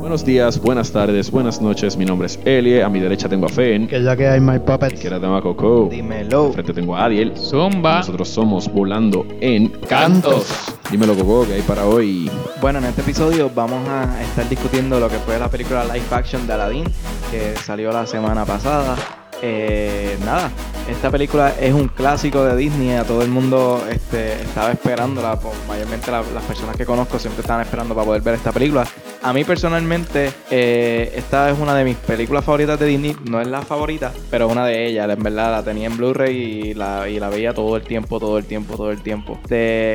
Buenos días, buenas tardes, buenas noches. Mi nombre es Elie. A mi derecha tengo a Fen. Que la que hay, My Puppet. Que tengo a Coco. Dímelo. Frente tengo a Adiel. Zumba. Nosotros somos Volando en Cantos. Dímelo, Coco, que hay para hoy. Bueno, en este episodio vamos a estar discutiendo lo que fue la película live action de Aladdin, que salió la semana pasada. Eh, nada, esta película es un clásico de Disney, a todo el mundo este, estaba esperándola, mayormente la- las personas que conozco siempre estaban esperando para poder ver esta película. A mí personalmente, eh, esta es una de mis películas favoritas de Disney, no es la favorita, pero es una de ellas, en verdad la tenía en Blu-ray y la, veía todo el tiempo, todo el tiempo, todo el tiempo.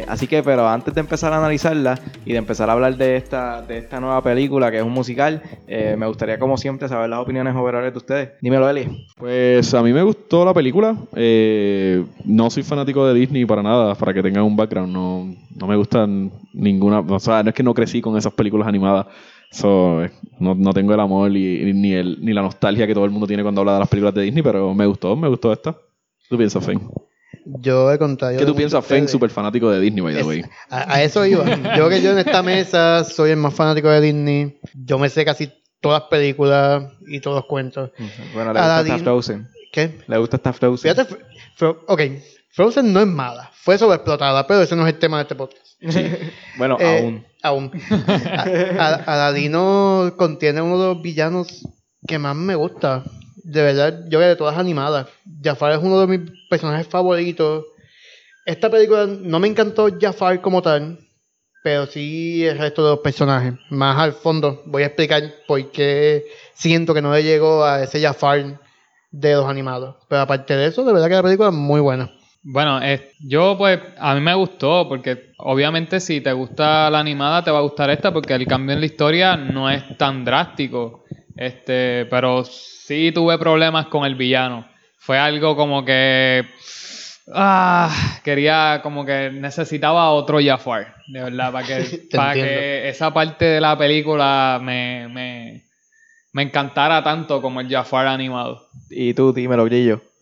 Así que, pero antes de empezar a analizarla y de empezar a hablar de esta, de esta nueva película que es un musical, eh, me gustaría como siempre saber las opiniones overall de ustedes. Dímelo, Eli. Pues a mí me gustó la película. Eh, no soy fanático de Disney para nada, para que tengan un background. No, no me gustan ninguna. O sea, no es que no crecí con esas películas animadas. So, eh, no, no tengo el amor y- ni, el, ni la nostalgia que todo el mundo tiene cuando habla de las películas de Disney, pero me gustó, me gustó esta. ¿Qué tú piensas, Fen? Yo he contado. ¿Qué tú piensas, Fen, súper fanático de Disney, by the Es- way? A, a eso iba. Yo que yo en esta mesa soy el más fanático de Disney. Yo me sé casi todas las películas y todos los cuentos. Bueno, le gusta Frozen. ¿Qué? Le gusta esta Frozen. Fíjate, Fro- ok, Frozen no es mala. Fue sobreexplotada, pero ese no es el tema de este podcast. Bueno, Eh, aún. Aún. Aladino contiene uno de los villanos que más me gusta. De verdad, yo que de todas animadas. Jafar es uno de mis personajes favoritos. Esta película no me encantó Jafar como tal, pero sí el resto de los personajes. Más al fondo voy a explicar por qué siento que no le llegó a ese Jafar de los animados. Pero aparte de eso, de verdad que la película es muy buena. Bueno, eh, yo pues a mí me gustó porque obviamente si te gusta la animada te va a gustar esta porque el cambio en la historia no es tan drástico. Este, pero sí tuve problemas con el villano. Fue algo como que ah, quería como que necesitaba otro Jafar, de verdad, para que, para que esa parte de la película me, me, me encantara tanto como el Jafar animado. Y tú, dímelo, Grillo.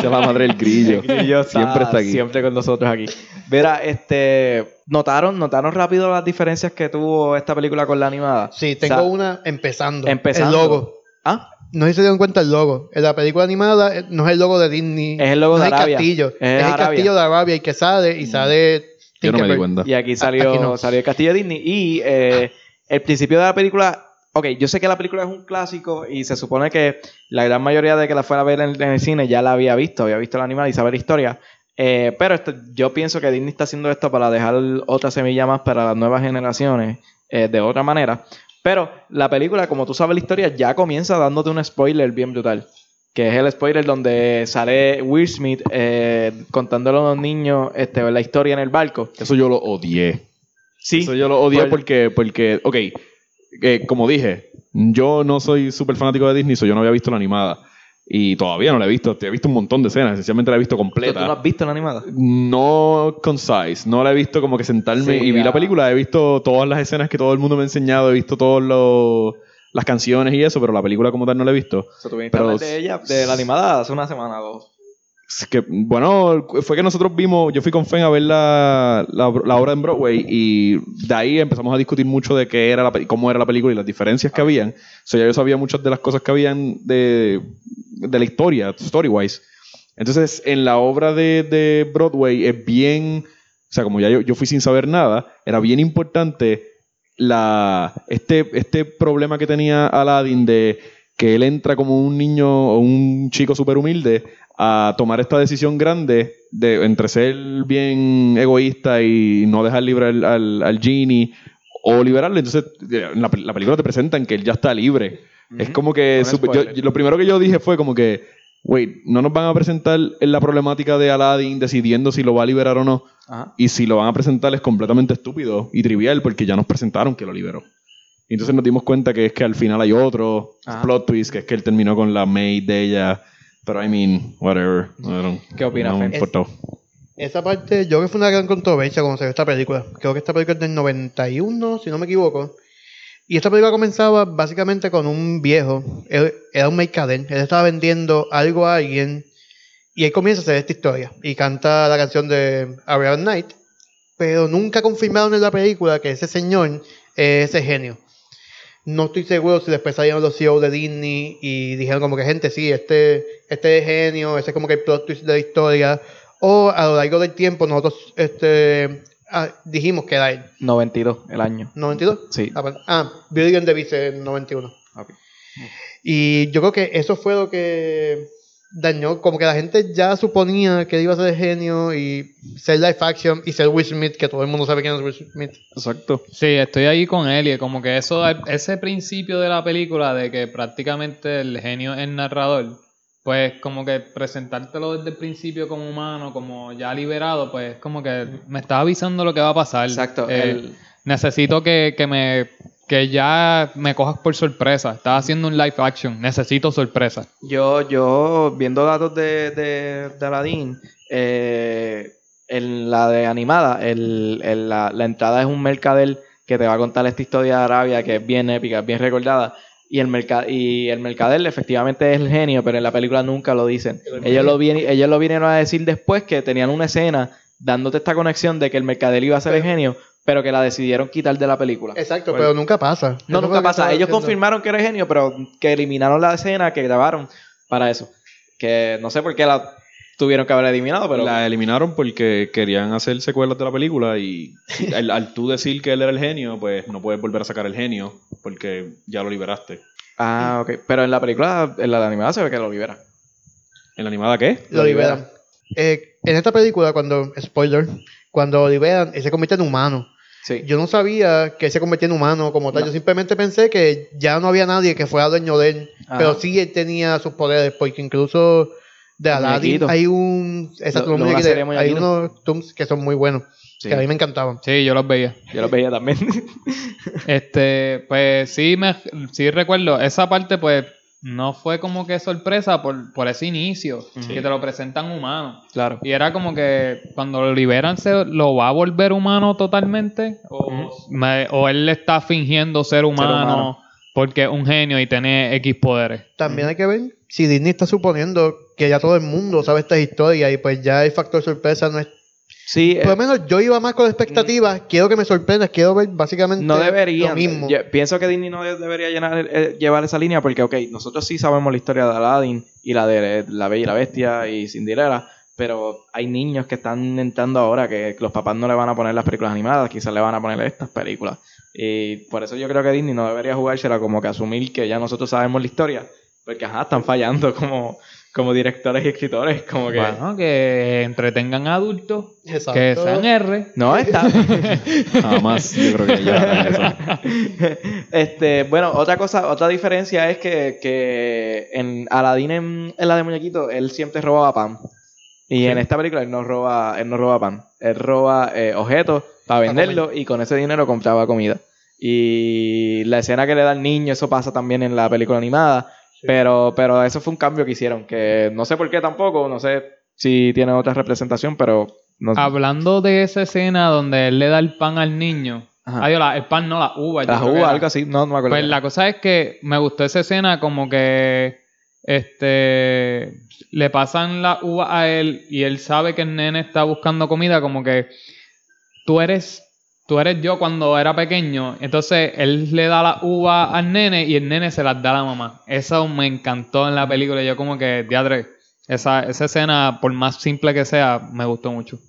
Se va madre el grillo. Grillo Siempre está aquí. Siempre con nosotros aquí. Verá, este. ¿Notaron, ¿Notaron rápido las diferencias que tuvo esta película con la animada? Sí, tengo O sea, una empezando. Empezando. El logo. ¿Ah? No sé si se dieron cuenta el logo. En la película animada eh, no es el logo de Disney. Es el logo no de es Arabia. el castillo. Es Es, el Arabia. castillo de Arabia y que sale y sale. Yo no me di cuenta. Y aquí salió, Aquí no. salió el castillo de Disney. Y eh, el principio de la película. Ok, yo sé que la película es un clásico y se supone que la gran mayoría de que la fuera a ver en, en el cine ya la había visto, había visto la animada y sabe la historia. Eh, pero esto, yo pienso que Disney está haciendo esto para dejar otra semilla más para las nuevas generaciones eh, de otra manera. Pero la película, como tú sabes la historia, ya comienza dándote un spoiler bien brutal. Que es el spoiler donde sale Will Smith eh, contándole a los niños este, la historia en el barco. Eso yo lo odié. Sí, Eso yo lo odié Por- porque, porque, ok, eh, como dije, yo no soy súper fanático de Disney, so yo no había visto la animada. Y todavía no la he visto. He visto un montón de escenas, esencialmente la he visto ¿Tú, tú no completa. has visto la animada? No concise, no la he visto como que sentarme Sí, y vi ya. la película. He visto todas las escenas que todo el mundo me ha enseñado, he visto todas las canciones y eso, pero la película como tal no la he visto. O sea, tú viniste a Pero- hablar de ella, de la animada, hace una semana o dos. Que, bueno, fue que nosotros vimos, yo fui con Fen a ver la, la, la obra en Broadway y de ahí empezamos a discutir mucho de qué era la, cómo era la película y las diferencias que habían. O sea, ya yo sabía muchas de las cosas que habían de, de la historia, story-wise. Entonces, en la obra de, de Broadway es bien, o sea, como ya yo, yo fui sin saber nada, era bien importante la, este, este problema que tenía Aladdin de que él entra como un niño o un chico súper humilde a tomar esta decisión grande de entre ser bien egoísta y no dejar libre al, al, al genie o liberarle. Entonces, en la, la película te presentan que él ya está libre. Es como que yo- lo primero que yo dije fue como que, wait, no nos van a presentar en la problemática de Aladdin decidiendo si lo va a liberar o no. Ajá. Y si lo van a presentar es completamente estúpido y trivial porque ya nos presentaron que lo liberó. Y entonces nos dimos cuenta que es que al final hay otro Ajá. plot twist, que es que él terminó con la maid de ella. Pero I mean, whatever. I don't- ¿Qué opinas, No me importó. Esa parte, yo creo que fue una gran controversia cuando se vio esta película. Creo que esta película es del 91, si no me equivoco. Y esta película comenzaba básicamente con un viejo. Él, era un mercader. Él estaba vendiendo algo a alguien. Y él comienza a hacer esta historia. Y canta la canción de Ariel Night. Pero nunca confirmaron en la película que ese señor es ese genio. No estoy seguro si después salieron los CEO de Disney y dijeron como que gente, sí, este, este es genio, ese es como que el plot twist de la historia. O a lo largo del tiempo nosotros este, ah, dijimos que era él. 92 el año. ¿92? Sí. Ah. Ah, Billion Davis en 91. Ok. Y yo creo que eso fue lo que dañó, como que la gente ya suponía que iba a ser genio y ser live action y ser Will Smith, que todo el mundo sabe quién es Will Smith. Exacto. Sí, estoy ahí con él y como que eso, ese principio de la película de que prácticamente el genio es el narrador, pues como que presentártelo desde el principio como humano, como ya liberado, pues como que me está avisando lo que va a pasar. Exacto. Eh, el- Necesito que, que me que ya me cojas por sorpresa. Estás haciendo un live action. Necesito sorpresa. Yo, yo, viendo datos de, de, de Aladdin, eh, en la de animada, el, el- la, la entrada es un mercader que te va a contar esta historia de Arabia que es bien épica, es bien recordada. Y el, merca y el mercader efectivamente es el genio, pero en la película nunca lo dicen. Ellos lo, vien- ellos lo vinieron a decir después que tenían una escena dándote esta conexión de que el mercader iba a ser el genio, pero que la decidieron quitar de la película. Exacto, Bueno. pero nunca pasa. No, nunca pasa. Ellos diciendo. confirmaron que era genio, pero que eliminaron la escena que grabaron para eso. Que no sé por qué la tuvieron que haber eliminado, pero La eliminaron porque querían hacer secuelas de la película y al, al tú decir que él era el genio, pues no puedes volver a sacar el genio porque ya lo liberaste. Ah, ok. Pero en la película, en la animada se ve que lo libera. ¿En la animada qué? Lo Lo liberan. liberan. Eh, en esta película, cuando, spoiler, cuando lo liberan, él se convierte en humano. Sí. Yo no sabía que él se convertía en humano como tal. No. Yo simplemente pensé que ya no había nadie que fuera dueño de él. Ajá. Pero sí él tenía sus poderes, porque incluso de Los Aladdin hay un. Exacto, Lo- los Hay unos Tooms que son muy buenos. Sí. Que a mí me encantaban. Sí, yo los veía. Yo lo veía también. Este, pues sí, me, sí recuerdo. Esa parte, pues, no fue como que sorpresa por, por ese inicio. Que te lo presentan humano. claro. Y era como que cuando lo liberan, ¿se lo va a volver humano totalmente? ¿O, me- o él está fingiendo ser humano, humano. porque es un genio y tiene X poderes? También hay que ver si Disney está suponiendo que ya todo el mundo sabe esta historia y pues ya el factor sorpresa no es. Sí, eh, Por lo menos yo iba más con expectativas. Quiero que me sorprendas. Quiero ver básicamente no deberían. lo mismo. Yo pienso que Disney no de- debería llenar- eh, llevar esa línea porque, ok, nosotros sí sabemos la historia de Aladdin y la de La Bella y la Bestia y Cinderella, pero hay niños que están entrando ahora que los papás no le van a poner las películas animadas, quizás le van a poner estas películas. Y por eso yo creo que Disney no debería jugársela como que asumir que ya nosotros sabemos la historia, porque ajá, están fallando como, como directores y escritores, como que... Bueno, que entretengan a adultos, Exacto. que sean R. No, está. Jamás, yo creo que ya eso. este, bueno, otra cosa, otra diferencia es que, que en Aladdin en, en la de muñequito, él siempre robaba pan. Y en esta película él no roba, él no roba pan. Él roba eh, objetos para Para venderlo y con ese dinero compraba comida. Y la escena que le da al niño, eso pasa también en la película animada. Pero, pero eso fue un cambio que hicieron, que no sé por qué tampoco, no sé si tiene otra representación, pero no Hablando de esa escena donde él le da el pan al niño. La- el pan no, la uva. Las uvas, algo así, no, no me acuerdo. Pues la cosa es que me gustó esa escena como que este le pasan la uva a él y él sabe que el nene está buscando comida como que tú eres tú eres yo cuando era pequeño. Entonces él le da la uva al nene y el nene se las da a la mamá. Eso me encantó en la película. Yo como que diadre esa, esa escena por más simple que sea me gustó mucho.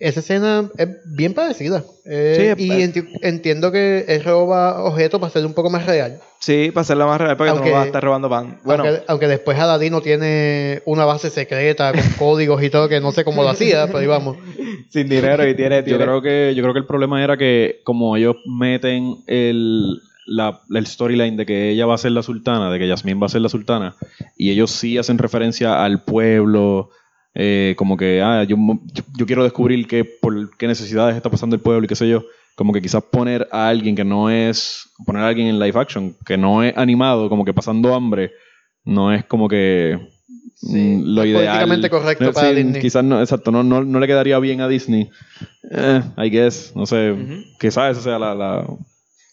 Esa escena es bien parecida. Eh, Sí, es- y enti- entiendo que él roba objetos para hacerlo un poco más real. Sí, para hacerla más real, porque Aunque- no vas a estar robando pan. Bueno, aunque, aunque después Aladino tiene una base secreta con códigos y todo que no sé cómo lo hacía, pero ahí vamos. sin dinero y tiene, Yo creo que yo creo que el problema era que como ellos meten el la, el storyline de que ella va a ser la sultana, de que Yasmín va a ser la sultana, y ellos sí hacen referencia al pueblo, eh, como que ah, yo, yo, yo quiero descubrir qué, por qué necesidades está pasando el pueblo y qué sé yo. Como que quizás poner a alguien que no es, poner a alguien en live action, que no es animado, como que pasando hambre, no es como que mm, lo no es ideal. políticamente correcto No, para sí, Disney. Quizás no, exacto, no, no, no le quedaría bien a Disney. Eh, I guess, no sé, quizás esa sea la, la-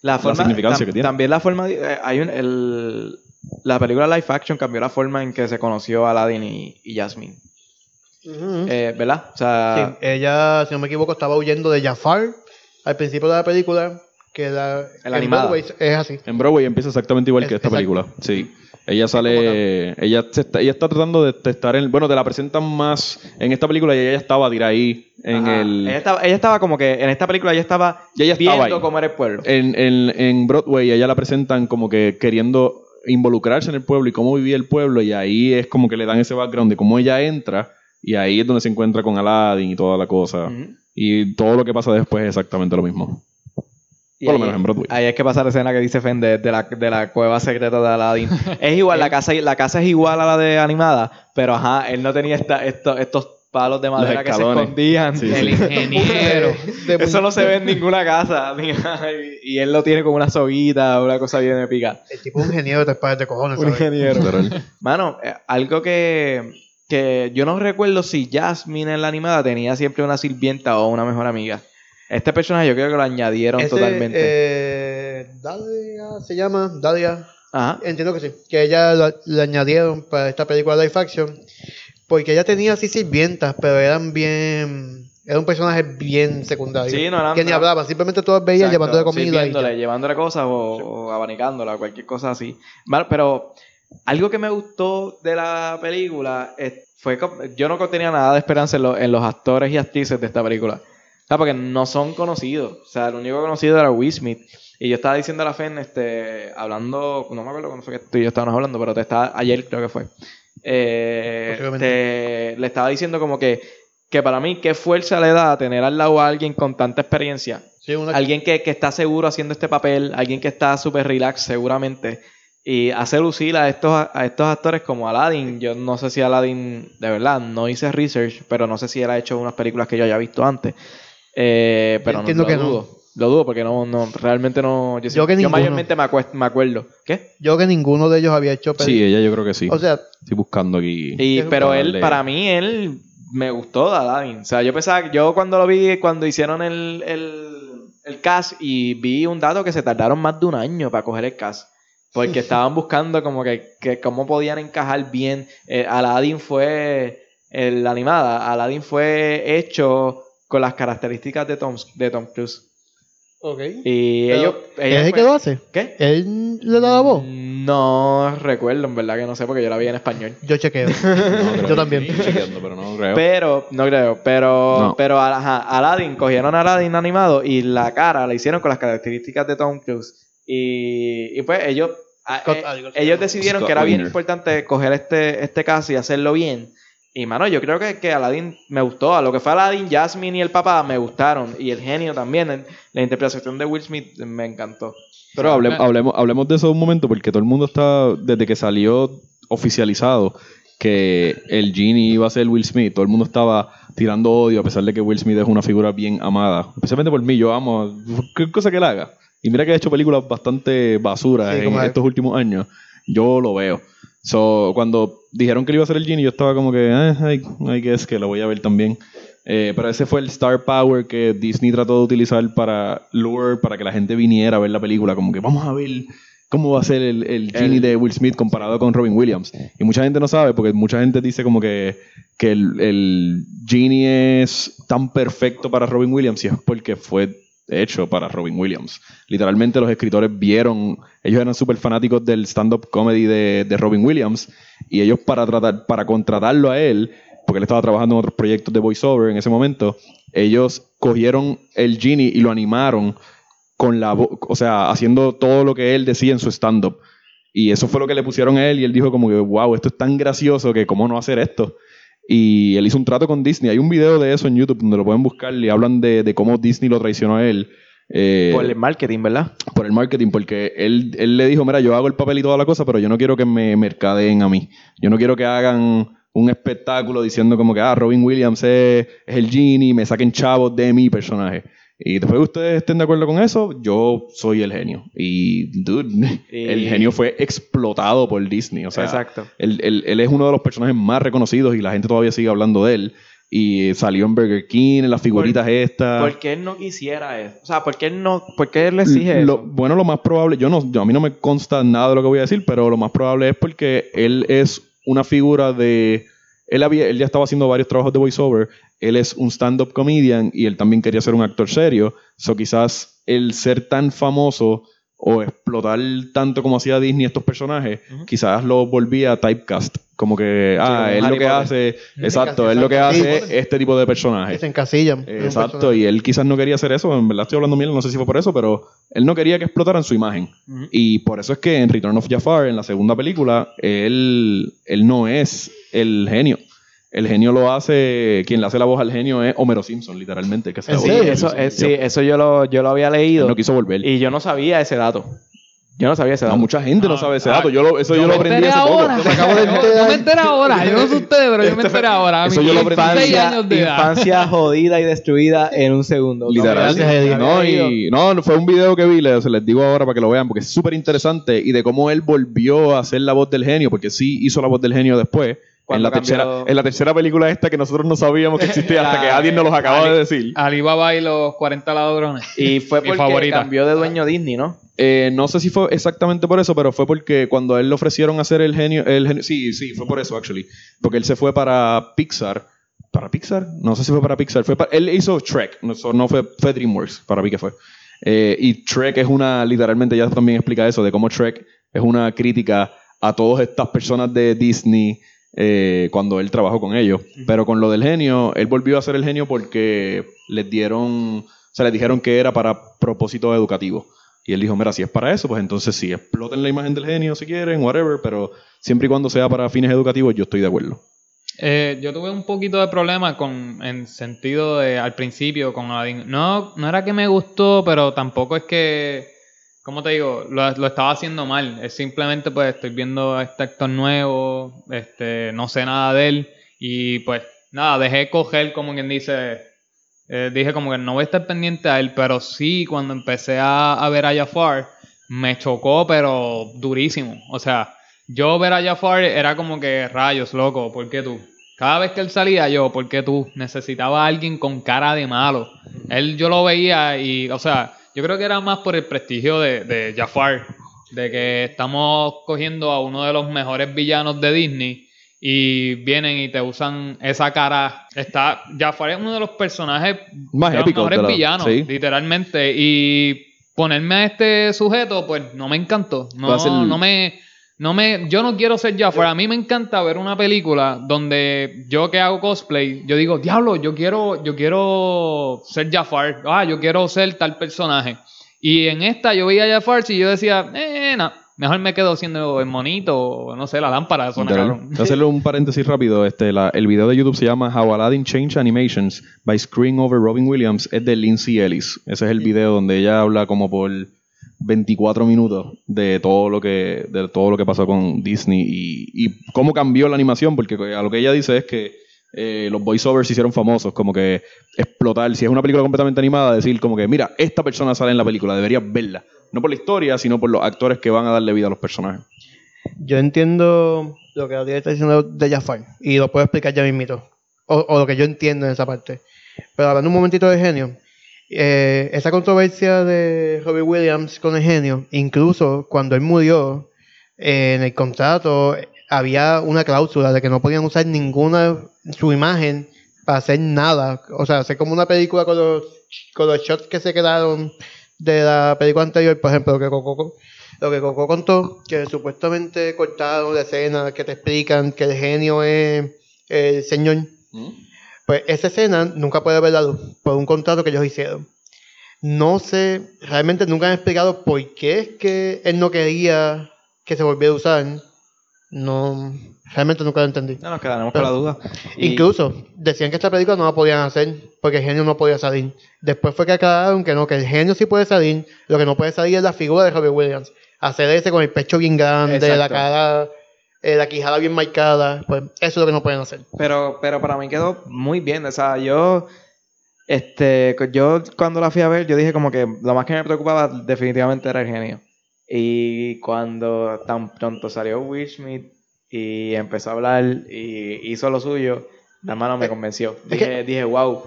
la, forma, significancia tam- que tiene. También la forma, de- eh, hay un, el, la película live action cambió la forma en que se conoció Aladdin y, y Jasmine. Eh, ¿Verdad? O sea, Sí, ella, si no me equivoco, estaba huyendo de Jafar al principio de la película. que la, animada. Broadway es así. En Broadway empieza exactamente igual Es- que esta exacto. película. Sí. Ella sale. Ella, se está, ella está tratando de, de estar en. Bueno, te la presentan más en esta película y ella estaba tirada ahí en Ajá. el. Ella estaba, ella estaba como que en esta película ella estaba Ya ella estaba viendo ahí. cómo era el pueblo. En, en, en Broadway ella la presentan como que queriendo involucrarse en el pueblo y cómo vivía el pueblo y ahí es como que le dan ese background de cómo ella entra y ahí es donde se encuentra con Aladdin y toda la cosa. Ujú. Y todo lo que pasa después es exactamente lo mismo. Y Por lo ahí- menos en Broadway. Ahí es que pasa la escena que dice Fen de, la, de la cueva secreta de Aladdin. es igual, la casa, la casa es igual a la de animada, pero ajá, él no tenía esta, esto- estos palos de madera que se escondían. Sí, El sí. ingeniero. Eso no se ve en ninguna casa. y él lo tiene como una soguita, una cosa bien épica. El tipo es un ingeniero de tres pares de cojones. Un ¿sabes? ingeniero. Mano, eh, algo que, que yo no recuerdo si Jasmine en la animada tenía siempre una sirvienta o una mejor amiga. Este personaje yo creo que lo añadieron Ese, totalmente. eh, Dalia se llama, Dalia. Ajá. Entiendo que sí. Que ella la- le añadieron para esta película live action. Porque ella tenía así sirvientas, pero eran bien. Era un personaje bien secundario. Sí, no eran- Que ni hablaban, simplemente todas veían Exacto, llevándole comida. sirviéndole, llevándole cosas o, o abanicándola, cualquier cosa así. Pero algo que me gustó de la película fue que yo no tenía nada de esperanza en, lo- en los actores y actrices de esta película. Porque no son conocidos. O sea, el único conocido era Will Smith. Y yo estaba diciendo a la Fen, este, hablando, no me acuerdo cuándo fue que tú y yo estábamos hablando, pero te estaba, ayer creo que fue. Eh, te- le estaba diciendo como que, que para mí, qué fuerza le da tener al lado a alguien con tanta experiencia Sí, una- alguien que, que está seguro haciendo este papel, alguien que está súper relax seguramente, y hace lucir a estos, a estos actores como Aladdin. Yo no sé si Aladdin, de verdad, no hice research, pero no sé si él ha hecho unas películas que yo haya visto antes. Eh, pero no, lo que no. dudo. Lo dudo porque no, no, realmente no. Yo, Yo que yo ninguno. mayormente me, me acuerdo. ¿Qué? Yo que ninguno de ellos había hecho Sí, películas. ella yo creo que sí. O sea, Estoy buscando aquí. Y, pero él, para mí, él me gustó de Aladdin. O sea, yo pensaba, que- yo cuando lo vi, cuando hicieron el, el, el cast, y vi un dato que se tardaron más de un año para coger el cast. Porque estaban buscando como que, que cómo podían encajar bien. Eh, Aladdin fue, el- la animada, Aladdin fue hecho con las características de Tom, de Tom Cruise. ok. Y Pero, ellos... ¿Es ellos el que lo hace? ¿Qué? ¿Él le da la voz? No recuerdo, en verdad que no sé, porque yo la vi en español. Yo chequeo. No, Yo también. sí, chequeando, pero no creo. Pero, no creo, pero, No. pero ajá, Aladdin, cogieron a Aladdin animado y la cara la hicieron con las características de Tom Cruise. Y, y pues ellos, a- Scott eh, ellos decidieron Scott que era bien importante coger este, este caso y hacerlo bien. Y mano, yo creo que, que Aladdin me gustó. A lo que fue Aladdin, Jasmine y el papá me gustaron. Y el genio también. La interpretación de Will Smith me encantó. Pero hable- hablemos, hablemos de eso un momento, porque todo el mundo está, desde que salió oficializado que el Genie iba a ser Will Smith, todo el mundo estaba tirando odio, a pesar de que Will Smith es una figura bien amada. Especialmente por mí, yo amo qué cosa que él haga. Y mira que ha hecho películas bastante basuras Sí, en estos últimos años. Yo lo veo. So, cuando dijeron que él iba a ser el Genie, yo estaba como que, eh, ay, ay, que es que lo voy a ver también. Eh, pero ese fue el star power que Disney trató de utilizar para lure, para que la gente viniera a ver la película. Como que vamos a ver cómo va a ser el, el Genie El- de Will Smith comparado con Robin Williams. Y mucha gente no sabe, porque mucha gente dice como que, que el, el Genie es tan perfecto para Robin Williams y es porque fue hecho para Robin Williams. Literalmente los escritores vieron, ellos eran súper fanáticos del stand-up comedy de, de Robin Williams y ellos para tratar, para contratarlo a él, porque él estaba trabajando en otros proyectos de voiceover en ese momento, ellos cogieron el Genie y lo animaron con la o sea, haciendo todo lo que él decía en su stand-up. Y eso fue lo que le pusieron a él y él dijo como que, wow, esto es tan gracioso que cómo no hacer esto. Y él hizo un trato con Disney. Hay un video de eso en YouTube donde lo pueden buscar y hablan de, de cómo Disney lo traicionó a él. eh, Por el marketing, ¿verdad? por el marketing, porque él, él le dijo, mira, yo hago el papel y toda la cosa, pero yo no quiero que me mercadeen a mí. Yo no quiero que hagan un espectáculo diciendo como que, ah, Robin Williams es, es el genie, me saquen chavos de mi personaje. Y después que ustedes estén de acuerdo con eso, yo soy el genio. Y, dude, Y- el genio fue explotado por Disney. O sea, Exacto. él, él- él es uno de los personajes más reconocidos y la gente todavía sigue hablando de él. Y salió en Burger King, en las figuritas estas. ¿Por qué él no quisiera eso? O sea, ¿por qué él no, por qué él le exige Lo- eso? bueno, lo más probable, yo no, yo- a mí no me consta nada de lo que voy a decir, pero lo más probable es porque él es una figura de él, había, él ya estaba haciendo varios trabajos de voiceover. Él es un stand-up comedian y él también quería ser un actor serio. So quizás el ser tan famoso o explotar tanto como hacía Disney estos personajes, quizás lo volvía typecast. Como que, ah, como él lo que hace, Sí, exacto, él lo que hace Sí, es este tipo de personajes. Se encasillan. en un Exacto, personaje. y él quizás no quería hacer eso, en verdad estoy hablando miel, no sé si fue por eso, pero él no quería que explotaran su imagen. Y por eso es que en Return of Jafar, en la segunda película, él, él no es el genio. El genio lo hace, quien le hace la voz al genio es Homero Simpson, literalmente. Que. Homero Eso, eh, sí, eso yo lo, yo lo había Él leído. no quiso volver. Y yo no sabía ese dato. Yo no sabía ese No, dato. mucha gente no, No, sabe ese ah, dato. Yo lo, eso yo, lo me aprendí hace poco. ahora. Yo me acabo de Yo- enterar. Yo me enteré ahora. Yo no sé ustedes, pero yo me enteré ahora. a Eso yo lo 16 aprendí. años de edad. infancia jodida y destruida en un segundo. Literal. No, y, no, no, fue un video que vi, les, se les digo ahora para que lo vean, porque es súper interesante y de cómo él volvió a hacer la voz del genio, porque sí hizo la voz del genio después. En la, tercera, cambió- en la tercera película esta que nosotros no sabíamos que existía hasta que alguien nos los acaba de decir. Alibaba y los 40 ladrones. Y fue Mi porque favorita. cambió de dueño Disney, ¿no? Eh, no sé si fue exactamente por eso, pero fue porque cuando a él le ofrecieron hacer el genio, el genio- sí, sí, fue por eso, actually. Porque él se fue para Pixar. ¿Para Pixar? No sé si fue para Pixar. Fue él hizo Shrek, no, no fue, fue DreamWorks, para mí que fue. Eh, y Shrek es una, literalmente ya también explica eso, de cómo Shrek es una crítica a todas estas personas de Disney eh, cuando él trabajó con ellos. Pero con lo del genio, él volvió a ser el genio porque les dieron, o sea, les dijeron que era para propósitos educativos. Y él dijo, mira, si es para eso, pues entonces sí, exploten la imagen del genio si quieren, whatever, pero siempre y cuando sea para fines educativos, yo estoy de acuerdo. Eh, yo tuve un poquito de problema con, en sentido de, al principio, con Aladdin. No, no era que me gustó, pero tampoco es que, ¿cómo te digo? Lo, estaba haciendo mal. Es simplemente, pues, estoy viendo a este actor nuevo, este, no sé nada de él, y pues, nada, dejé coger, como quien dice, eh, dije como que no voy a estar pendiente a él, pero sí, cuando empecé a, a ver a Jafar, me chocó, pero durísimo. O sea, yo ver a Jafar era como que rayos, loco, ¿por qué tú? Cada vez que él salía yo, ¿por qué tú? Necesitaba a alguien con cara de malo. Él yo lo veía y, o sea, yo creo que era más por el prestigio de, de Jafar, de que estamos cogiendo a uno de los mejores villanos de Disney y vienen y te usan esa cara. Está, Jafar es uno de los personajes Más de los mejores de la- villanos, sí. literalmente. Y ponerme a este sujeto, pues no me encantó. No, no me. No me, yo no quiero ser Jafar. A mí me encanta ver una película donde yo que hago cosplay, yo digo, diablo, yo quiero, yo quiero ser Jafar. Ah, yo quiero ser tal personaje. Y en esta yo veía a Jafar y yo decía, eh, no, mejor me quedo siendo el monito, o no sé, la lámpara. Suena cabrón. Hacerle un paréntesis rápido. Este, la- el video de YouTube se llama How Aladdin Changed Animations by Screen Over Robin Williams. Es de Lindsay Ellis. Ese es el video donde ella habla como por 24 minutos de todo lo que, de todo lo que pasó con Disney y, y cómo cambió la animación. Porque a lo que ella dice es que eh, los voiceovers se hicieron famosos. Como que explotar. Si es una película completamente animada, decir como que, mira, esta persona sale en la película, deberías verla. No por la historia, sino por los actores que van a darle vida a los personajes. Yo entiendo lo que Adrián está diciendo de Jafar y lo puedo explicar ya mismito. O, o lo que yo entiendo en esa parte. Pero hablando un momentito de genio, eh, esa controversia de Robbie Williams con el genio, incluso cuando él murió, eh, en el contrato había una cláusula de que no podían usar ninguna su imagen para hacer nada. O sea, hacer como una película con los, con los shots que se quedaron de la película anterior, por ejemplo, que Coco, lo que Coco contó, que supuestamente cortaron la escena que te explican que el genio es el señor. Pues esa escena nunca puede ver la luz por un contrato que ellos hicieron. No sé, realmente nunca han explicado por qué es que él no quería que se volviera a usar. No, realmente nunca lo entendí. No nos quedaremos con la duda. Y- Incluso decían que esta película no la podían hacer porque el genio no podía salir. Después fue que aclararon que no, que el genio sí puede salir, lo que no puede salir es la figura de Robert Williams. Hacer ese con el pecho bien grande, la cara, eh, la quijada bien marcada, pues eso es lo que no pueden hacer. Pero, pero para mí quedó muy bien. O sea, yo, este, yo cuando la fui a ver, yo dije como que lo más que me preocupaba definitivamente era el genio. Y cuando tan pronto salió Will Smith y empezó a hablar y hizo lo suyo, la mano me Eh, convenció. Dije, dije, wow,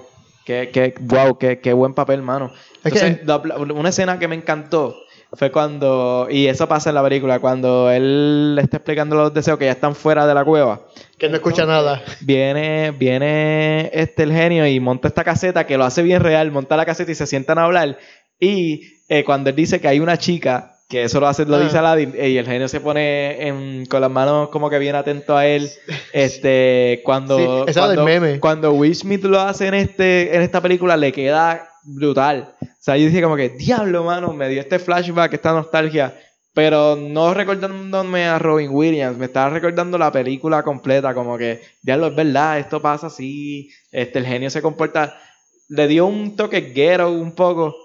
qué, qué, wow, qué, qué buen papel, mano. Entonces, la- una escena que me encantó fue cuando, y eso pasa en la película, cuando él le está explicando los deseos que ya están fuera de la cueva. Que no escucha nada. Viene, viene este el genio y monta esta caseta que lo hace bien real, monta la caseta y se sientan a hablar. Y eh, cuando él dice que hay una chica, que eso lo hace, lo Ah. dice Aladdin, eh, y el genio se pone en- con las manos como que bien atento a él. Este, cuando, Sí, cuando, del meme. cuando Will Smith lo hace en este, en esta película, le queda brutal. O sea, yo dije como que, diablo, mano, me dio este flashback, esta nostalgia. Pero no recordándome a Robin Williams, me estaba recordando la película completa, como que, diablo, es verdad, esto pasa así, este, el genio se comporta. Le dio un toque ghetto un poco,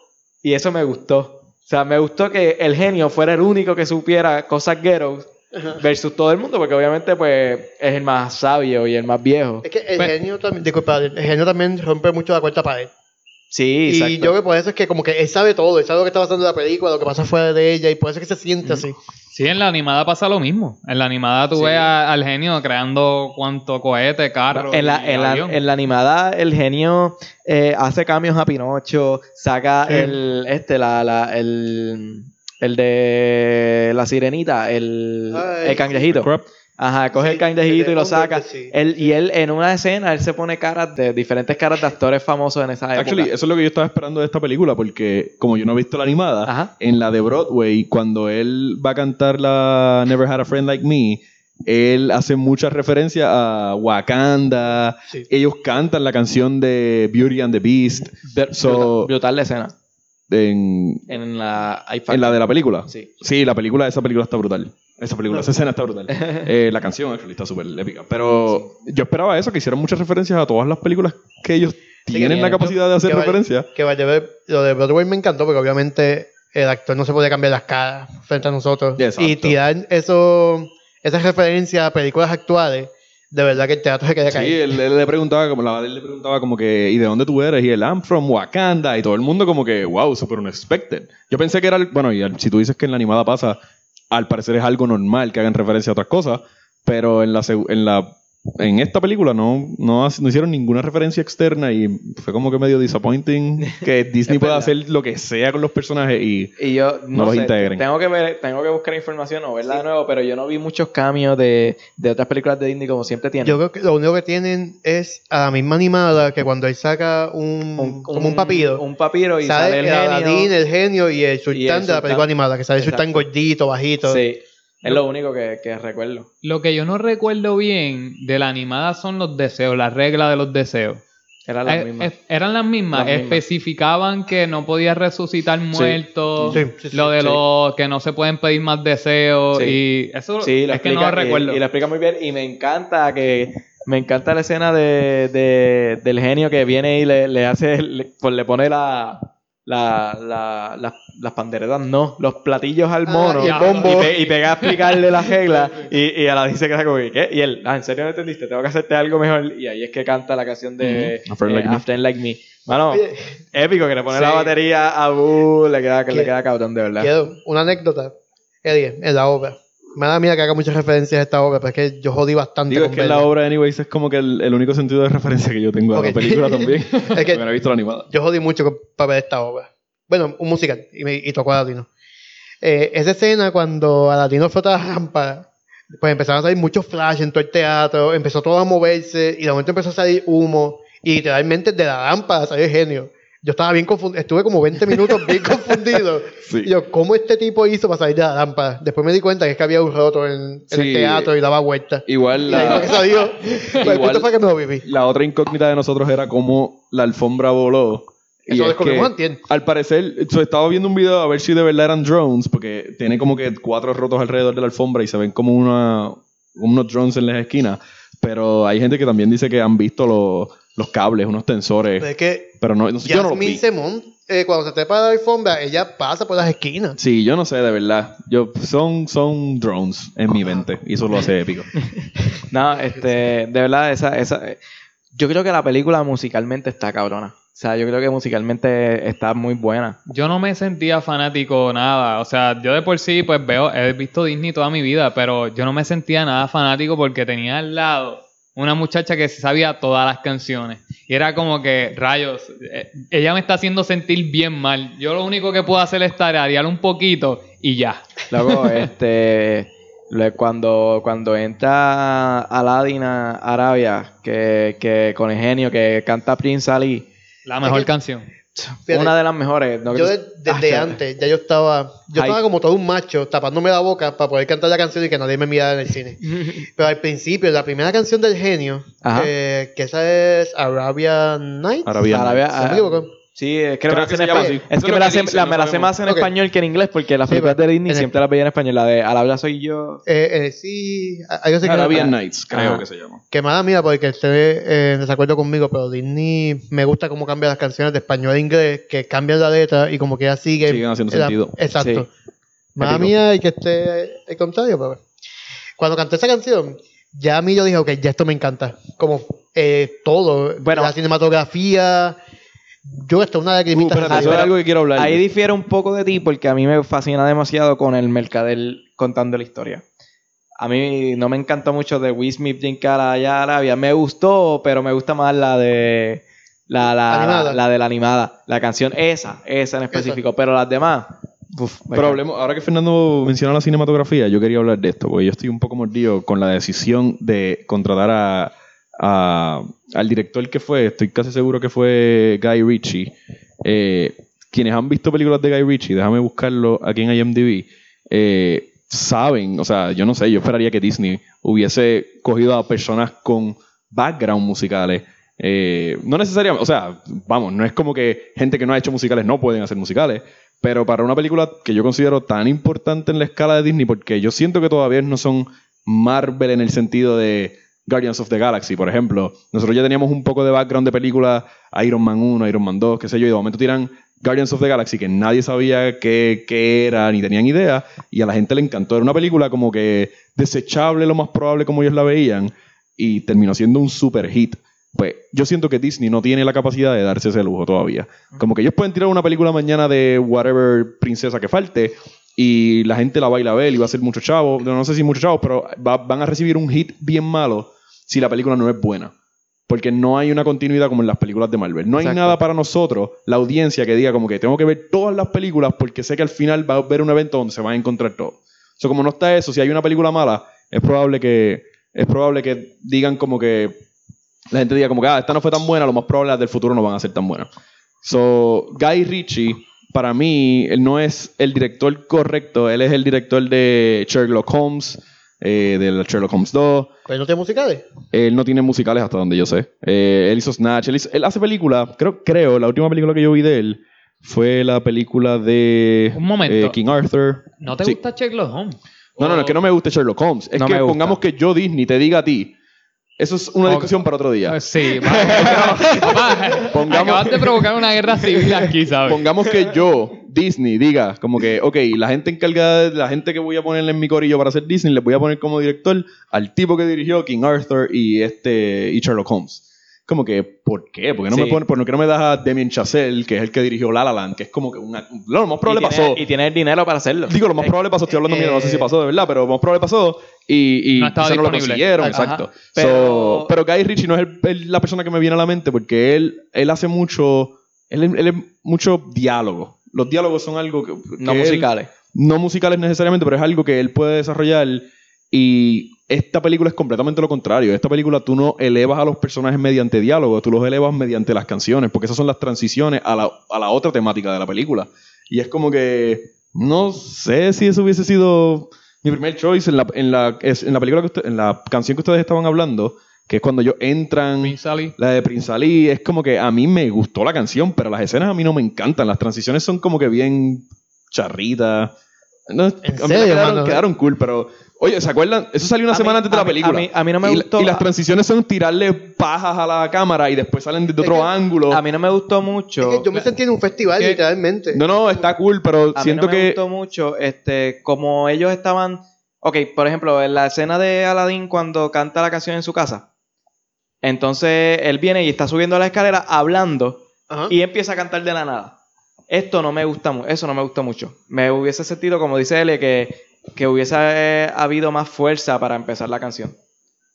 y eso me gustó. O sea, me gustó que el genio fuera el único que supiera cosas ghetto versus todo el mundo, porque obviamente, pues, es el más sabio y el más viejo. Es que el Pues- genio también, disculpa, el genio también rompe mucho la cuarta pared. Sí, y exacto. yo creo que por eso es que como que él sabe todo, él sabe lo que está pasando en la película, lo que pasa fuera de ella, y por eso es que se siente así. Sí, en la animada pasa lo mismo. En la animada tú Sí. ves a- al genio creando cuánto cohete, carro. En la, y en, la, en la animada, el genio eh, hace cambios a Pinocho, saca Sí. el, este, la, la, el, el de la sirenita, el, Ay, el cangrejito. Ajá, coge Sí, el de y lo saca. sí. Él, y él, en una escena, él se pone caras de diferentes caras de actores famosos en esa época. Actually, eso es lo que yo estaba esperando de esta película, porque como yo no he visto la animada, Ajá. en la de Broadway, cuando él va a cantar la Never Had a Friend Like Me, él hace muchas referencias a Wakanda. Sí. Ellos cantan la canción de Beauty and the Beast Ver- So- brutal, brutal la escena. en, En la en la de la película. Sí. Sí, la película, esa película está brutal. Esa película, esa escena está brutal. Eh, la canción, actually, está súper épica. Pero yo esperaba eso, que hicieran muchas referencias a todas las películas que ellos tienen tienen. la capacidad de hacer Que vaya- referencia. Que vaya a ver, lo de Broadway me encantó porque obviamente el actor no se podía cambiar las caras frente a nosotros. Exacto. Y tirar eso, esas referencias a películas actuales, de verdad que el teatro se queda Sí, caído. él, él le preguntaba, como la él le preguntaba como que, ¿y de dónde tú eres? Y él, I'm from Wakanda. Y todo el mundo como que, wow, super unexpected. Yo pensé que era, el- bueno, y al- si tú dices que en la animada pasa, al parecer es algo normal que hagan referencia a otras cosas, pero en la, en la en esta película no, no, no hicieron ninguna referencia externa y fue como que medio disappointing que Disney pueda hacer lo que sea con los personajes y Y yo No no, los sé, integren. Tengo que ver, tengo que buscar información o verla de nuevo, pero yo no vi muchos cambios de, de otras películas de Disney como siempre tienen. Yo creo que lo único que tienen es a la misma animada que cuando él saca un, como un papiro, Un papiro y sale sale el el genio. Aladín, el genio y el Y sultán el de la sultán. película animada, que sale el sultán gordito, bajito. Sí, es lo único que, que recuerdo. Lo que yo no recuerdo bien de la animada son los deseos, las reglas de los deseos. Era la Eh, misma. eh, eran las mismas. Las mismas. Especificaban que no podías resucitar muertos. Sí, sí, sí, lo de sí. los que no se pueden pedir más deseos. Sí. Y eso Sí, lo es que no explica, lo recuerdo. Y, y lo explica muy bien. Y me encanta que. Me encanta la escena de, de- del genio que viene y le, le hace. Le, pues le pone la. La, la- las- las panderetas, no, los platillos al Ah, mono y el bombo. y, pe- y pega a explicarle las reglas y, y a la dice que como que, ¿qué? Y él, ah, ¿en serio no entendiste? Tengo que hacerte algo mejor y ahí es que canta la canción de Ujú. A Friend Like eh, Me. Like Me. Mano, Oye, épico que le pone Sí. la batería a Boo, le queda, que le queda cabrón de verdad. una anécdota. Eddie, en la obra. Mala mía que haga muchas referencias a esta obra, pero es que yo jodí bastante digo, es que la obra, anyways, es como que el, el único sentido de referencia que yo tengo a Ok. la película también. Es que- no he visto la animada. Yo jodí mucho con- para ver esta obra. Bueno, un musical. Y, me, y tocó a Latino. Eh, esa escena cuando a Latino frota la lámpara, pues empezaron a salir muchos flash en todo el teatro, empezó todo a moverse y de momento empezó a salir humo y literalmente de la lámpara salió el genio. Yo estaba bien confundido, estuve como 20 minutos bien confundido. Sí. Y yo, ¿cómo este tipo hizo para salir de la lámpara? Después me di cuenta que es que había un roto en, en Sí. el teatro y daba vueltas. Igual la, Igual- fue que me lo viví. la otra incógnita de nosotros era cómo la alfombra voló. Y Eso es que. Al parecer, so, estaba viendo un video a ver si de verdad eran drones, porque tiene como que cuatro rotos alrededor de la alfombra y se ven como una, unos drones en las esquinas. Pero hay gente que también dice que han visto los, los cables, unos tensores. Pero es que Pero no, no sé, yo no Jasmine vi. Semón, eh, cuando se trepa a la alfombra, ella pasa por las esquinas. Sí, yo no sé, de verdad. Yo, son, son drones en mi mente. Y eso lo hace épico. No, este, de verdad, esa, esa, eh, yo creo que la película musicalmente está cabrona. O sea, yo creo que musicalmente está muy buena. Yo no me sentía fanático nada. O sea, yo de por sí, pues veo, he visto Disney toda mi vida, pero yo no me sentía nada fanático porque tenía al lado una muchacha que sabía todas las canciones. Y era como que, rayos, eh, ella me está haciendo sentir bien mal. Yo lo único que puedo hacer es tararear un poquito y ya. Luego, este. Cuando, cuando entra Aladdin a Arabia, que, que con el genio que canta Prince Ali, La mejor que- canción. Fíjate, una de las mejores. ¿no? Yo de- desde Ah, antes, ya yo estaba, yo Ay. estaba como todo un macho, tapándome la boca para poder cantar la canción y que nadie me mirara en el cine. Pero al principio, la primera canción del genio, eh, que esa es Arabian Night, Arabia. Arabia- ¿se me equivoco? Sí, es que, Creo me la que se en llama así. Es que me la que sé, dice, la- no me la sé sabemos. más en español que en inglés, porque las Sí, películas de Disney siempre las veía en español. La de Al habla soy yo. Eh, eh, sí, algo así que, Arabian Nights, creo Ajá. que se llama. que mala mía porque esté eh, en desacuerdo conmigo, pero Disney me gusta cómo cambia las canciones de español a inglés, que cambian la letra y como que ya sigue. Siguen haciendo la- sentido. Exacto. Sí. Mala mía y que esté el contrario, pero cuando canté esa canción, ya a mí yo dije, ok, ya esto me encanta. Como eh, todo, Bueno. la cinematografía, yo hasta una Uh, lagrimita. eso es algo que quiero hablar. Ahí difiere un poco de ti porque a mí me fascina demasiado con el mercader contando la historia. A mí no me encanta mucho de Will Smith brincar allá Arabia. Me gustó, pero me gusta más la de la, la, Animada. la de la animada. La canción esa, esa en específico. Pero las demás, uf, Pero hablemos- ahora que Fernando menciona la cinematografía, yo quería hablar de esto, porque yo estoy un poco mordido con la decisión de contratar a, al director que fue, estoy casi seguro que fue Guy Ritchie. Eh, quienes han visto películas de Guy Ritchie, déjame buscarlo aquí en IMDb, eh, saben, o sea, yo no sé, yo esperaría que Disney hubiese cogido a personas con background musicales. Eh, no necesariamente, o sea, vamos, no es como que gente que no ha hecho musicales no pueden hacer musicales, pero para una película que yo considero tan importante en la escala de Disney, porque yo siento que todavía no son Marvel en el sentido de Guardians of the Galaxy, por ejemplo. Nosotros ya teníamos un poco de background de películas, Iron Man 1, Iron Man 2, qué sé yo, y de momento tiran Guardians of the Galaxy, que nadie sabía qué, qué era, ni tenían idea, y a la gente le encantó. Era una película como que desechable, lo más probable como ellos la veían, y terminó siendo un super hit. Pues yo siento que Disney no tiene la capacidad de darse ese lujo todavía. Como que ellos pueden tirar una película mañana de whatever princesa que falte y la gente la va a ver y va a ser mucho chavo. No, no sé si mucho chavo, pero va- van a recibir un hit bien malo si la película no es buena. Porque no hay una continuidad como en las películas de Marvel. No hay nada para nosotros, la audiencia, que diga como que tengo que ver todas las películas porque sé que al final va a haber un evento donde se van a encontrar todo. O sea, como no está eso, si hay una película mala, es probable que es probable que digan como que la gente diga como que ah, esta no fue tan buena, lo más probable las del futuro no van a ser tan buenas. So, Guy Ritchie, para mí, él no es el director correcto, él es el director de Sherlock Holmes, eh, del Sherlock Holmes 2. Pues no tiene musicales. Él no tiene musicales hasta donde yo sé. Eh, él hizo Snatch, él, hizo- él hace películas, creo, creo, la última película que yo vi de él fue la película de Un momento. eh, King Arthur. ¿No te Sí. gusta Sherlock Holmes? No, no, no, es que no me gusta Sherlock Holmes. Es No que pongamos que yo Disney te diga a ti. Eso es una discusión para otro día. Sí, Pongamos- acabas de provocar una guerra civil aquí, ¿sabes? Pongamos que yo, Disney, diga como que, ok, la gente encargada, la gente que voy a ponerle en mi corillo para hacer Disney, le voy a poner como director al tipo que dirigió King Arthur y este y Sherlock Holmes. Como que, ¿por qué? Porque no Sí. me pone, ¿por qué no me das a Damien Chazelle, que es el que dirigió La La Land, que es como que una, lo más probable y, pasó. tiene, y tiene el dinero para hacerlo. Digo, lo más probable pasó, estoy hablando eh, mira, no sé si pasó de verdad, pero lo más probable pasó y, y No estaba quizá no lo disponible. consiguieron, Ajá. exacto. Pero- So, pero Guy Ritchie no es el- el- la persona que me viene a la mente porque él, él hace mucho, él, él es mucho diálogo. Los diálogos son algo que... no que él- musicales. no musicales necesariamente, pero es algo que él puede desarrollar y esta película es completamente lo contrario. Esta película tú no elevas a los personajes mediante diálogo, tú los elevas mediante las canciones, porque esas son las transiciones a la, a la otra temática de la película. Y es como que no sé si eso hubiese sido mi primer choice en la, en la, en la película que usted- en la canción que ustedes estaban hablando, que es cuando ellos entran Prince Ali. la de Prince Ali es como que a mí me gustó la canción, pero las escenas a mí no me encantan. Las transiciones son como que bien charritas. No, a mí me serio, quedaron cool, pero... Oye, ¿se acuerdan? Eso salió una A semana mí- antes de la mí- película. a mí- a mí no me Y- gustó- Y las transiciones son tirarle pajas a la cámara y después salen desde Es otro que- ángulo. A mí no me gustó mucho. Es que yo me sentí en un festival, literalmente. No, no, está cool, pero A mí siento no me que... gustó mucho, este, como ellos estaban, ok, por ejemplo, en la escena de Aladdin cuando canta la canción en su casa, entonces él viene y está subiendo la escalera hablando Ajá. y empieza a cantar de la nada. Esto no me gusta mucho, eso no me gusta mucho. Me hubiese sentido, como dice él, que, que hubiese eh, habido más fuerza para empezar la canción.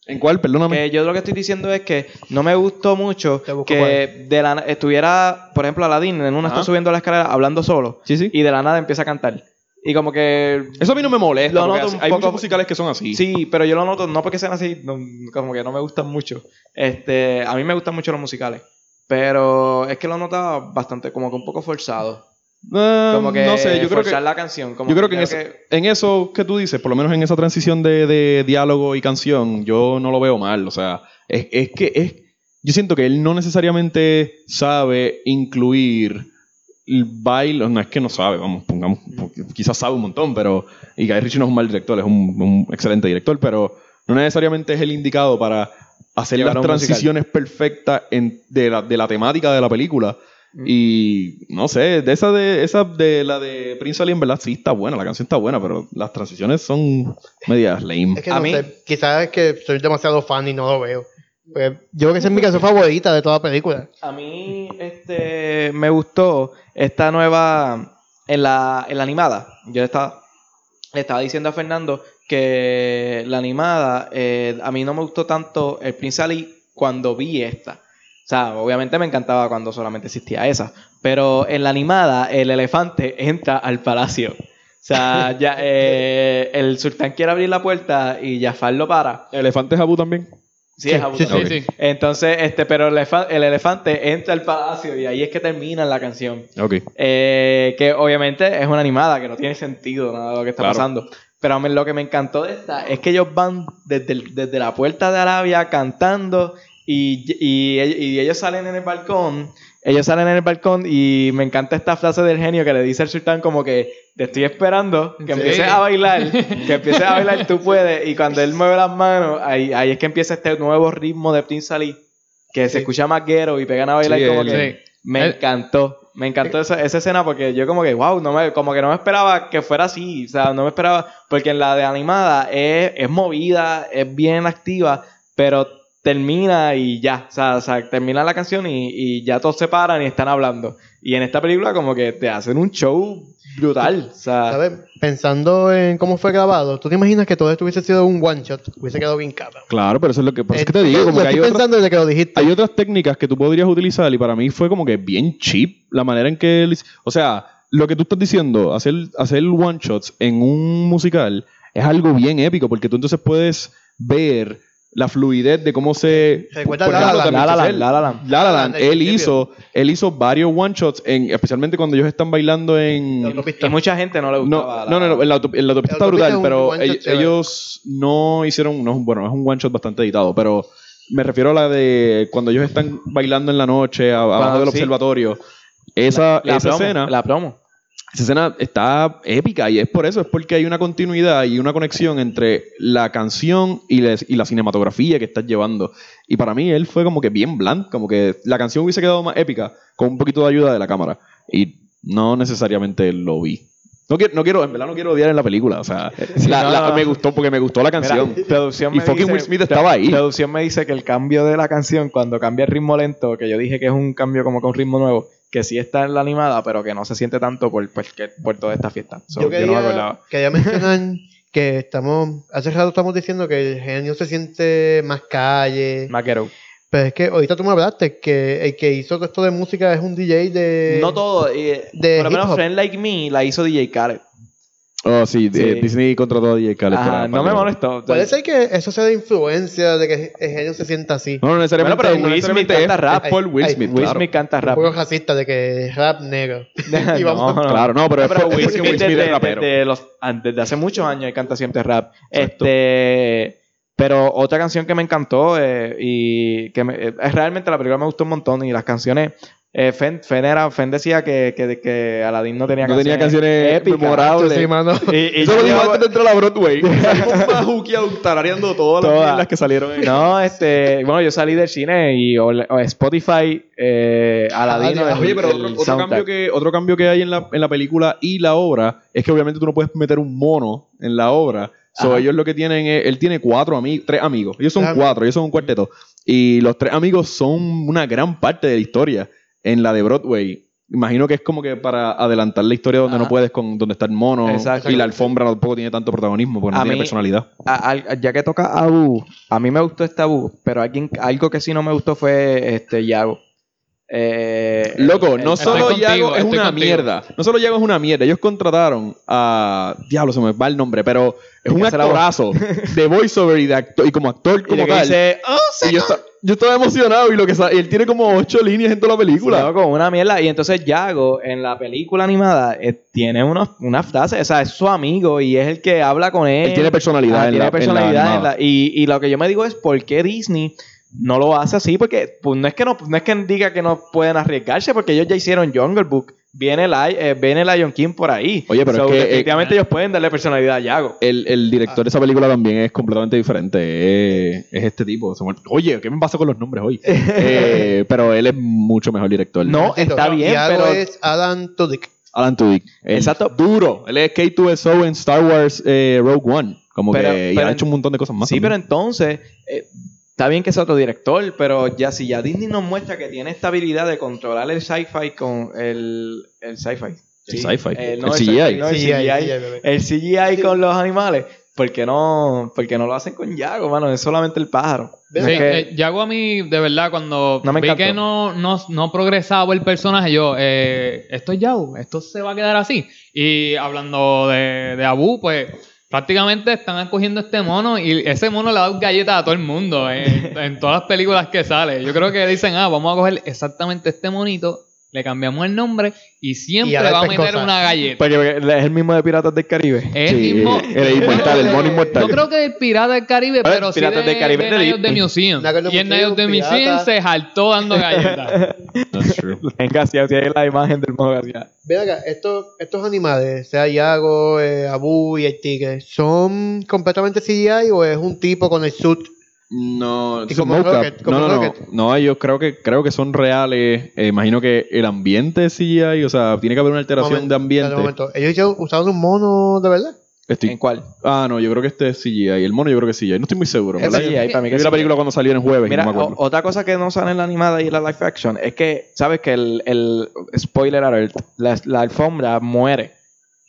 ¿En cuál? Perdóname. Que yo lo que estoy diciendo es que no me gustó mucho que de la, estuviera, por ejemplo, Aladdin en una Ajá. está subiendo la escalera hablando solo Sí, sí. y de la nada empieza a cantar. Y como que Eso a mí no me molesta. Lo noto hay poco- muchos musicales que son así. Sí, pero yo lo noto, no porque sean así, no- como que no me gustan mucho. Este, a mí me gustan mucho los musicales. Pero es que lo notaba bastante, como que un poco forzado. Como que no sé, yo creo que, la canción. Como yo creo que, en, creo en eso que tú dices, por lo menos en esa transición de, de diálogo y canción, yo no lo veo mal. O sea, es, es que es. Yo siento que él no necesariamente sabe incluir el baile. No es que no sabe, vamos, pongamos. Quizás sabe un montón, pero. Y Guy Ritchie no es un mal director, es un, un excelente director, pero no necesariamente es el indicado para hacer Llevar las musical. transiciones perfectas en- de, la, de la temática de la película. Y no sé, de esa de esa de la de Prince Ali en verdad sí está buena, la canción está buena, pero las transiciones son medias lame. Es que A no mí- sé, quizás es que soy demasiado fan y no lo veo. Pues, yo creo que esa es mi canción favorita de toda la película. A mí este, me gustó esta nueva en la, en la animada. Yo le estaba, le estaba diciendo a Fernando que la animada eh, a mí no me gustó tanto el Prince Ali cuando vi esta. O sea, obviamente me encantaba cuando solamente existía esa. Pero en la animada el elefante entra al palacio. O sea, ya, eh, el sultán quiere abrir la puerta y Jafar lo para. Elefante Jabu también. Sí, es Abu sí, Dhabi. Sí, sí. Entonces, este, pero el, elefa- el elefante entra al palacio y ahí es que termina la canción. Ok. Eh, que obviamente es una animada, que no tiene sentido nada de lo que está Claro. pasando. Pero me- lo que me encantó de esta es que ellos van desde, el- desde la puerta de Arabia cantando y, y, y ellos salen en el balcón. Ellos salen en el balcón y me encanta esta frase del genio que le dice al sultán como que te estoy esperando, que Sí. empieces a bailar, que empieces a bailar, tú puedes. Y cuando él mueve las manos, ahí, ahí es que empieza este nuevo ritmo de Prince Ali, que se escucha más guero y pegan a bailar Sí, como él- que... Sí. Me Él- encantó. Me encantó esa, esa escena porque yo como que, wow, no me, como que no me esperaba que fuera así. O sea, no me esperaba. Porque en la de animada es, es movida, es bien activa, pero termina y ya. O sea, o sea, termina la canción y, y ya todos se paran y están hablando. Y en esta película como que te hacen un show brutal. O sea, ¿Sabes? Pensando en cómo fue grabado, ¿tú te imaginas que todo esto hubiese sido un one shot? Hubiese quedado bien cabrón. Claro, pero eso es lo que es que te Eh, digo, como que hay estoy otras, pensando desde que lo dijiste. hay otras técnicas que tú podrías utilizar y para mí fue como que bien cheap la manera en que él... O sea, lo que tú estás diciendo, hacer, hacer one shots en un musical es algo bien épico porque tú entonces puedes ver la fluidez de cómo se... Recuerda La él hizo, él hizo varios one shots, en, especialmente cuando ellos están bailando en... La autopista. y mucha gente no le gustaba. no, no, no, en la, autop- en la autopista está brutal, es pero ellos no hicieron, no, bueno, es un one shot bastante editado, pero me refiero a la de cuando ellos están bailando en la noche abajo Cuando- del sí. observatorio. Esa, la esa promo, escena, La promo. Esa escena está épica y es por eso, es porque hay una continuidad y una conexión entre la canción y, les- y la cinematografía que estás llevando. Y para mí él fue como que bien bland, como que la canción hubiese quedado más épica con un poquito de ayuda de la cámara. Y no necesariamente lo vi. No quiero, no quiero, en verdad no quiero odiar en la película. O sea, la- no, la- no. me gustó porque me gustó la canción. Mira, Y fucking dice- Will Smith estaba ahí. Producción me dice que el cambio de la canción, cuando cambia el ritmo lento, que yo dije que es un cambio como con ritmo nuevo, que sí está en la animada, pero que no se siente tanto por, pues, que- por toda esta fiesta. So, yo yo no me quería, acordaba. quería mencionar que estamos, hace rato estamos diciendo que el genio se siente más calle, Más ghetto. pero es que ahorita tú me hablaste que el que hizo todo esto de música es un DJ de... no todo. eh, de por lo menos. Friend Like Me la hizo DJ Khaled. Oh, sí. Disney contrató a DJ Khaled. Ajá, para- no para- me molestó. Puede ser que eso sea de influencia de que el genio se sienta así. No, no necesariamente, Bueno, pero no Will Smith canta rap. por Will Ay, Smith, Will claro. Smith canta Un rap. poco racista de que es rap negro. Y no, vamos- no. Claro, no, pero, es Pero Will es Smith Will Smith desde, es rapero. desde los- an- desde hace muchos años él canta siempre rap. Exacto. Este, pero otra canción que me encantó eh, y que me- eh, es realmente la película me gustó un montón y las canciones eh, Fen, Fen era- Fen decía que, que, que Aladdin no tenía No tenía canciones canciones épicas. memorables. Sí, mano. Y, y Eso yo lo dijo digo, antes de entrar a la Broadway. Salimos tarareando todas las que salieron en no, este, bueno, yo salí del cine y o- o Spotify, eh. Ah, el- Oye, pero el otro, cambio que, otro cambio que hay en la, en la película y la obra es que obviamente tú no puedes meter un mono en la obra. So, ellos lo que tienen es, él tiene cuatro amigos, tres amigos. Ellos son cuatro, ellos son un cuarteto. Y los tres amigos son una gran parte de la historia. En la de Broadway, Imagino que es como que para adelantar la historia donde Ajá. no puedes, con donde está el mono. Exacto. Y la alfombra tampoco tiene tanto protagonismo porque no A tiene mí- personalidad. A- ya que toca a Abu, a mí me gustó este Abu, pero alguien, algo que sí no me gustó fue este Yago. Eh, Loco, no solo contigo, Yago es una contigo. mierda. No solo Yago es una mierda. Ellos contrataron a. Diablo, se me va el nombre, pero es un actorazo de voiceover y, de acto- y como actor y como que tal. dice, "Oh, y yo, yo estaba emocionado y lo que y él tiene como ocho líneas en toda la película. Loco, una mierda. Y entonces Yago, en la película animada, eh, tiene unos, unas frases. O sea, es su amigo y es el que habla con él. Él tiene personalidad Ah, en tiene la- en la personalidad en la- y, y lo que yo me digo es por qué Disney no lo hace así. Porque pues, no, es que no, no es que diga que no pueden arriesgarse, porque ellos ya hicieron Jungle Book. Viene, Li- eh, viene Lion King por ahí. Oye, pero So, es que, eh, definitivamente ellos pueden darle personalidad a Yago. El, el director de esa película también es completamente diferente. Es, es este tipo. Oye, ¿qué me pasa con los nombres hoy? Eh, pero él es mucho mejor director. No, está bien, Yago pero- es Alan Tudyk. Alan Tudyk. Exacto. Duro. Él es K2SO en Star Wars eh, Rogue One. Como Pero- que y pero- ha hecho un montón de cosas más. Sí, pero entonces, eh, está bien que sea otro director, pero ya si ya Disney nos muestra que tiene esta habilidad de controlar el sci-fi con el, el sci-fi. El sci-fi. Eh, no, El el CGI. sci-fi, no, el CGI, CGI. bebé. El CGI con los animales. ¿Por qué no, por qué no lo hacen con Yago, mano? Es solamente el pájaro. Sí, eh, Yago a mí, de verdad, cuando No me vi que no, no, no progresaba el personaje, yo, eh, esto es Yago, esto se va a quedar así. Y hablando de, de Abu, pues prácticamente están escogiendo este mono y ese mono le da galletas a todo el mundo en, en todas las películas que sale. Yo creo que dicen, ah, vamos a coger exactamente este monito, le cambiamos el nombre y siempre Y va a meter una galleta. Porque es el mismo de Piratas del Caribe. Es el Sí, mismo. el inmortal, el mono inmortal. No creo que el Pirata del Caribe, Bueno, pero sí Piratas de, del Caribe de de Disney. Museum. Y en of the Museum, se jaltó dando galletas. That's true. García, si hay la imagen del mono García. Ven acá, estos, estos animales, sea Yago, eh, Abu y el tigre, ¿son completamente CGI o es un tipo con el suit? No, como mocap. Rocket, como no, no, no. Rocket. No, yo creo que creo que son reales. Eh, imagino que el ambiente es CGI, o sea, tiene que haber una alteración Momento, de ambiente. momento. ¿Ellos usaron un mono de verdad? Estoy- ¿En cuál? Ah, no, yo creo que este es CGI. El mono yo creo que es CGI. No estoy muy seguro. Es. CGI, para mí Yo que vi la sí. película cuando salió en jueves, Mira, no me acuerdo. o- otra cosa que no sale en la animada y en la live action es que, ¿sabes que el, el spoiler alert, la, la alfombra muere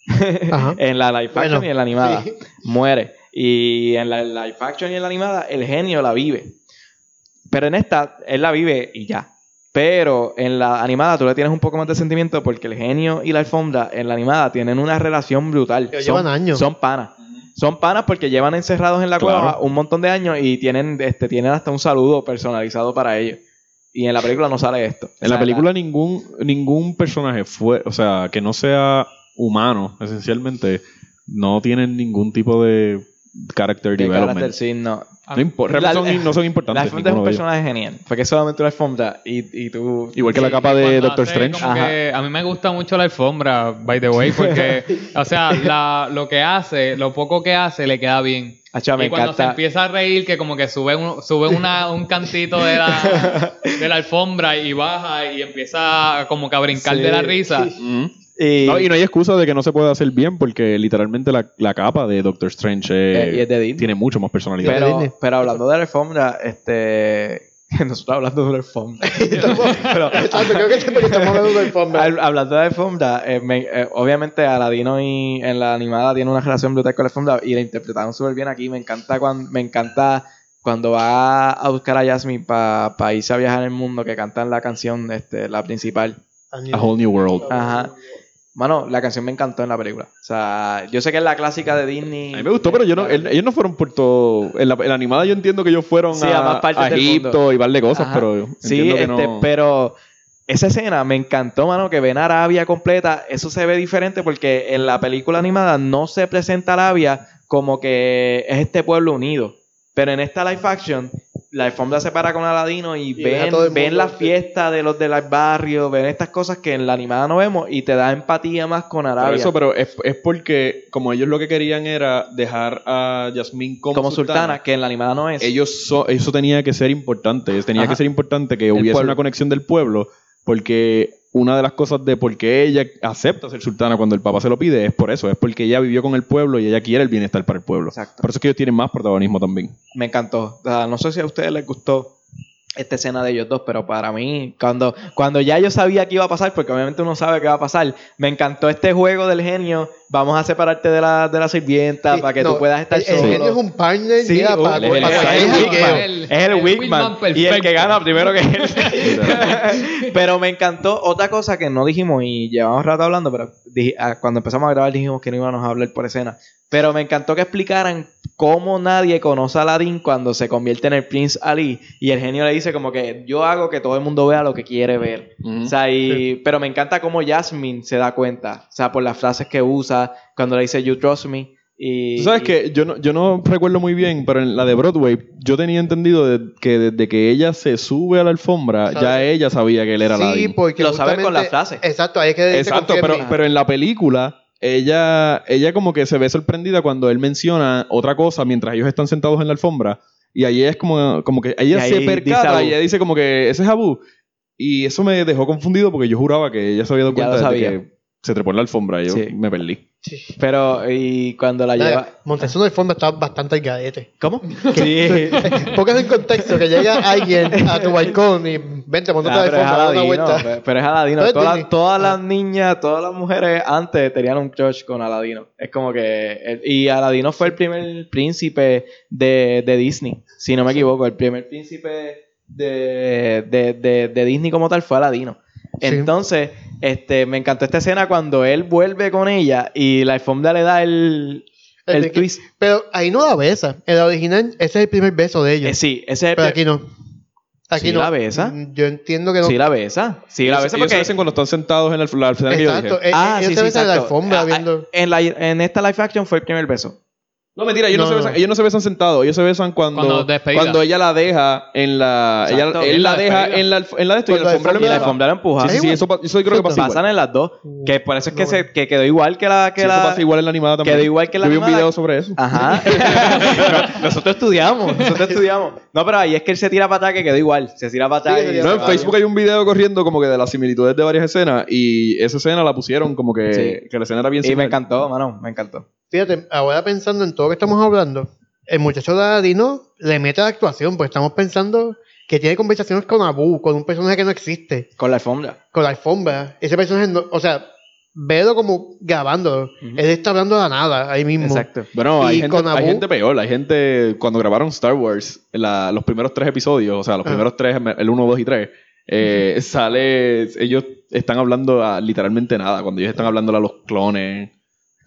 en la live action Bueno, y en la animada? sí. Muere. Y en la live action y en la animada, el genio la vive. Pero en esta, él la vive y ya. Pero en la animada tú le tienes un poco más de sentimiento porque el genio y la alfombra en la animada tienen una relación brutal. Son- llevan años. Son panas. Son panas porque llevan encerrados en la Claro. cueva un montón de años y tienen, este, tienen hasta un saludo personalizado para ellos. Y en la película no sale esto. O En la película ningún, ningún personaje fue, o sea, que no sea humano, esencialmente, no tienen ningún tipo de character de development. carácter, sí, no. No, impo- realmente La- son- no son La importantes. alfombra es un personaje genial. Porque solamente una alfombra y, y tú... Igual que la Sí, capa de Doctor Strange. que a mí me gusta mucho la alfombra, by the way, porque, o sea, la- lo que hace, lo poco que hace, le queda bien. Acho, me y cuando se encanta. empieza a reír, que como que sube un, sube una, un cantito de la, de la alfombra y baja y empieza como que a brincar Sí. de la risa. Mm. Y, No, y no hay excusa de que no se pueda hacer bien porque literalmente la, la capa de Doctor Strange eh, Eh, y es de Disney. tiene mucho más personalidad. pero, hablando de la alfombra, este... Nosotros hablando de la alfombra. Pero, Exacto, creo que siempre que estamos hablando de alfombra. Al- hablando de alfombra, eh, me- eh, obviamente Aladino y en la animada tiene una relación brutal con la alfombra y la interpretaron súper bien aquí. Me encanta cuando, me encanta cuando va a buscar a Jasmine para irse a viajar en el mundo, que cantan la canción, este, la principal. A Whole New World. Ajá. Mano, la canción me encantó en la película. O sea, yo sé que es la clásica de Disney. A mí me gustó, pero yo no, el- ellos no fueron por todo. En la, en la animada yo entiendo que ellos fueron Sí, a, a a Egipto y par de cosas, Ajá. pero Sí, este, no- pero esa escena me encantó, mano, que ven Arabia completa. Eso se ve diferente porque en la película animada no se presenta Arabia como que es este pueblo unido. Pero en esta live action, la alfombra se para con Aladino y, Y ven ven, la fiesta de los del barrio, ven estas cosas que en la animada no vemos y te da empatía más con Por Arabia. eso, pero es, es porque como ellos lo que querían era dejar a Yasmín como, como sultana, que en la animada no es. ellos so- eso tenía que ser importante. Tenía Ajá. que ser importante que hubiese pueblo. una conexión del pueblo, porque una de las cosas de por qué ella acepta ser sultana cuando el papá se lo pide es por eso, es porque ella vivió con el pueblo y ella quiere el bienestar para el pueblo. Exacto. Por eso es que ellos tienen más protagonismo también. Me encantó. O sea, no sé si a ustedes les gustó, esta escena de ellos dos, pero para mí, cuando, cuando ya yo sabía que iba a pasar, porque obviamente uno sabe qué va a pasar, me encantó este juego del genio, vamos a separarte de la, de la sirvienta Sí, para que no, tú puedas estar el, el solo. genio es un partner, Sí, mira, uh, para, el- para- él para- es el el- es el el. Wingman Y el que gana primero que él. pero me encantó otra cosa que no dijimos y llevamos rato hablando, pero dij- ah, cuando empezamos a grabar dijimos que no íbamos a hablar por escena. Pero me encantó que explicaran cómo nadie conoce a Aladdin cuando se convierte en el Prince Ali y el genio le dice como que yo hago que todo el mundo vea lo que quiere ver. O sea, y, pero me encanta cómo Jasmine se da cuenta, o sea, por las frases que usa cuando le dice you trust me. Y, Tú sabes y- que yo no, yo no recuerdo muy bien, pero en la de Broadway yo tenía entendido de- que desde que ella se sube a la alfombra, ¿Sabes? ya ella sabía que él era Sí, Aladdin. porque Lo sabe con la frase. Exacto, ahí es que Exacto, pero, pero en la película, ella, ella como que se ve sorprendida cuando él menciona otra cosa mientras ellos están sentados en la alfombra. Y ahí es como, como que ella se percata y ella dice como que ese es Abu. Y eso me dejó confundido porque yo juraba que ella se había dado cuenta de que se trepó en la alfombra y yo Sí. me perdí. Sí. Pero, y cuando la lleva. Montezuma del fondo está bastante al garete. ¿Cómo? Sí. Póngase en contexto que llega alguien a tu balcón y vente, montate Ah, de pero, es fondo, da una Aladino, vuelta. pe- pero es Aladino. Pero es Todas, Disney. todas Ah. las niñas, todas las mujeres antes tenían un crush con Aladino. Es como que. el- y Aladino fue el primer príncipe de, de Disney, si no me equivoco. El primer príncipe de, de, de, de Disney como tal fue Aladino. Sí. Entonces, este, me encantó esta escena cuando él vuelve con ella y la alfombra le da el, El el que- twist. Pero ahí no la besa. En la original, ese es el primer beso de ellos. Eh, sí, ese es el pero aquí no. Aquí Sí no. la besa. Mm, Yo entiendo que no. Sí, la besa. Sí, la Ellos- besa ellos porque. se besan cuando están sentados en la, la escena que yo dije. Exacto. eh, Ah, ellos sí, se sí, besan en la exacto. alfombra Ah, viendo. En, la, en esta live action fue el primer beso. No, mentira, ellos no, No, se no. besan, ellos no se besan sentados, ellos se besan cuando, Cuando ella la deja en la. Exacto. Ella, él la la deja en la, en la de esto y Pues la la alfombra la Ah. alfombra la empuja. Sí, sí, sí, eso, eso creo que pasa Pasan en las dos. Que por eso es que, No, se, que quedó igual que la. Que Sí, eso la pasa igual en la animada también. Quedó igual que la Yo vi un video sobre eso. Ajá. No, nosotros estudiamos, nosotros estudiamos. No, pero ahí es que él se tira para atrás, que quedó igual. Se tira para atrás. No, en. Facebook hay un video corriendo como que de las similitudes de varias escenas y esa escena la pusieron como que, que la escena era bien Y me similar. encantó, mano, me encantó. Fíjate, ahora pensando en todo lo que estamos hablando, el muchacho de Aladino le mete la actuación, pues estamos pensando que tiene conversaciones con Abu, con un personaje que no existe, Con la alfombra. con la alfombra. Ese personaje, no, o sea, verlo como grabándolo. Él está hablando de la nada ahí mismo. Exacto. Bueno, hay gente, con hay Abu- gente peor. Hay gente, cuando grabaron Star Wars, la- los primeros tres episodios, o sea, los Ah. primeros tres, el 1, 2 y 3, eh, sale, ellos están hablando a literalmente nada, cuando ellos están hablando a los clones.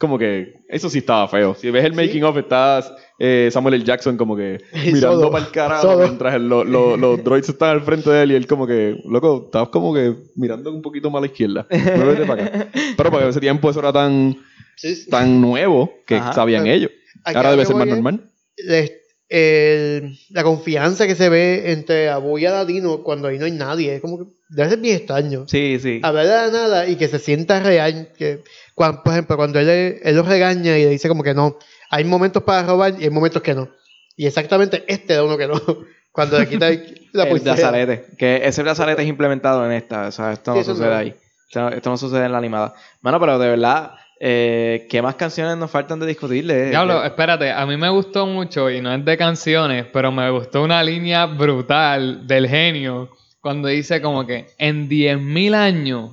Como que eso sí estaba feo. Si ves el Sí. making of, está eh, Samuel L. Jackson como que mirando para el carajo mientras el- lo- lo- los droids están al frente de él y él como que, loco, estabas como que mirando un poquito más a la izquierda. Muévete para acá. Pero para ese tiempo eso era tan, Sí, sí. tan nuevo que Ajá. sabían ellos. Ahora debe ser más es- normal. le- el- la confianza que se ve entre Abu y Aladino cuando ahí no hay nadie. Es como que debe ser bien extraño. Sí, sí. Hablar de la nada y que se sienta real. Que, cuan- por ejemplo, cuando él, él lo regaña y le dice como que no, hay momentos para robar y hay momentos que no. Y exactamente este era uno que no. Cuando le quita el- la el pulsera. brazalete. Que ese brazalete es implementado en esta. O sea, esto no Sí, sucede no. ahí. Esto, esto no sucede en la animada. Mano, pero de verdad, eh, ¿qué más canciones nos faltan de discutirle? Diablo, Eh, espérate, a mí me gustó mucho, y no es de canciones, pero me gustó una línea brutal del genio cuando dice como que en 10.000 años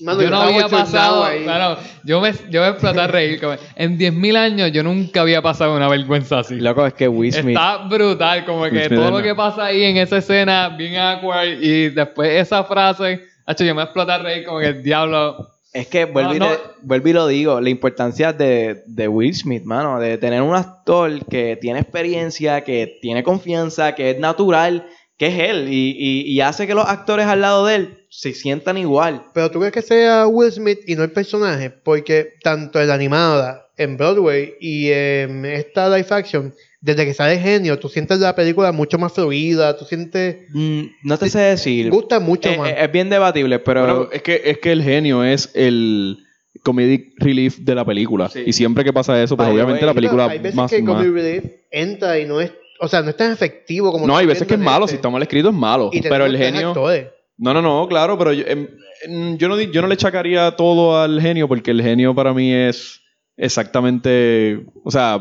Mano, yo no había pasado, ahí. claro, yo me, yo me exploté a reír, como, en 10.000 años yo nunca había pasado una vergüenza así. Loco, es que Will Smith. Está brutal, como Will que Smith todo es lo que pasa ahí en esa escena, bien awkward, y después esa frase, hacho, yo me exploté a reír como que el diablo... Es que vuelvo, y, No, no. te- vuelvo y lo digo, la importancia de, de Will Smith, mano, de tener un actor que tiene experiencia, que tiene confianza, que es natural, que es él, y, y- y hace que los actores al lado de él se sientan igual. Pero tú crees que sea Will Smith y no el personaje, porque tanto en la animada, en Broadway y en esta live action, desde que sale genio, tú sientes la película mucho más fluida, tú sientes. Mm, no te sé decir. Gusta mucho Eh, más. eh, es bien debatible, pero... Pero es que, es que el genio es el comedic relief de la película. Sí. Y siempre que pasa eso, pues obviamente la película hay veces más... que más- Comic Relief entra y no es. O sea, no es tan efectivo como. No, hay veces que es malo. este. Si está mal escrito, es malo. Y Pero el genio... actores. No, no, no, claro, pero yo, em, em, yo, no, di- yo no le echacaría todo al genio porque el genio para mí es exactamente... O sea,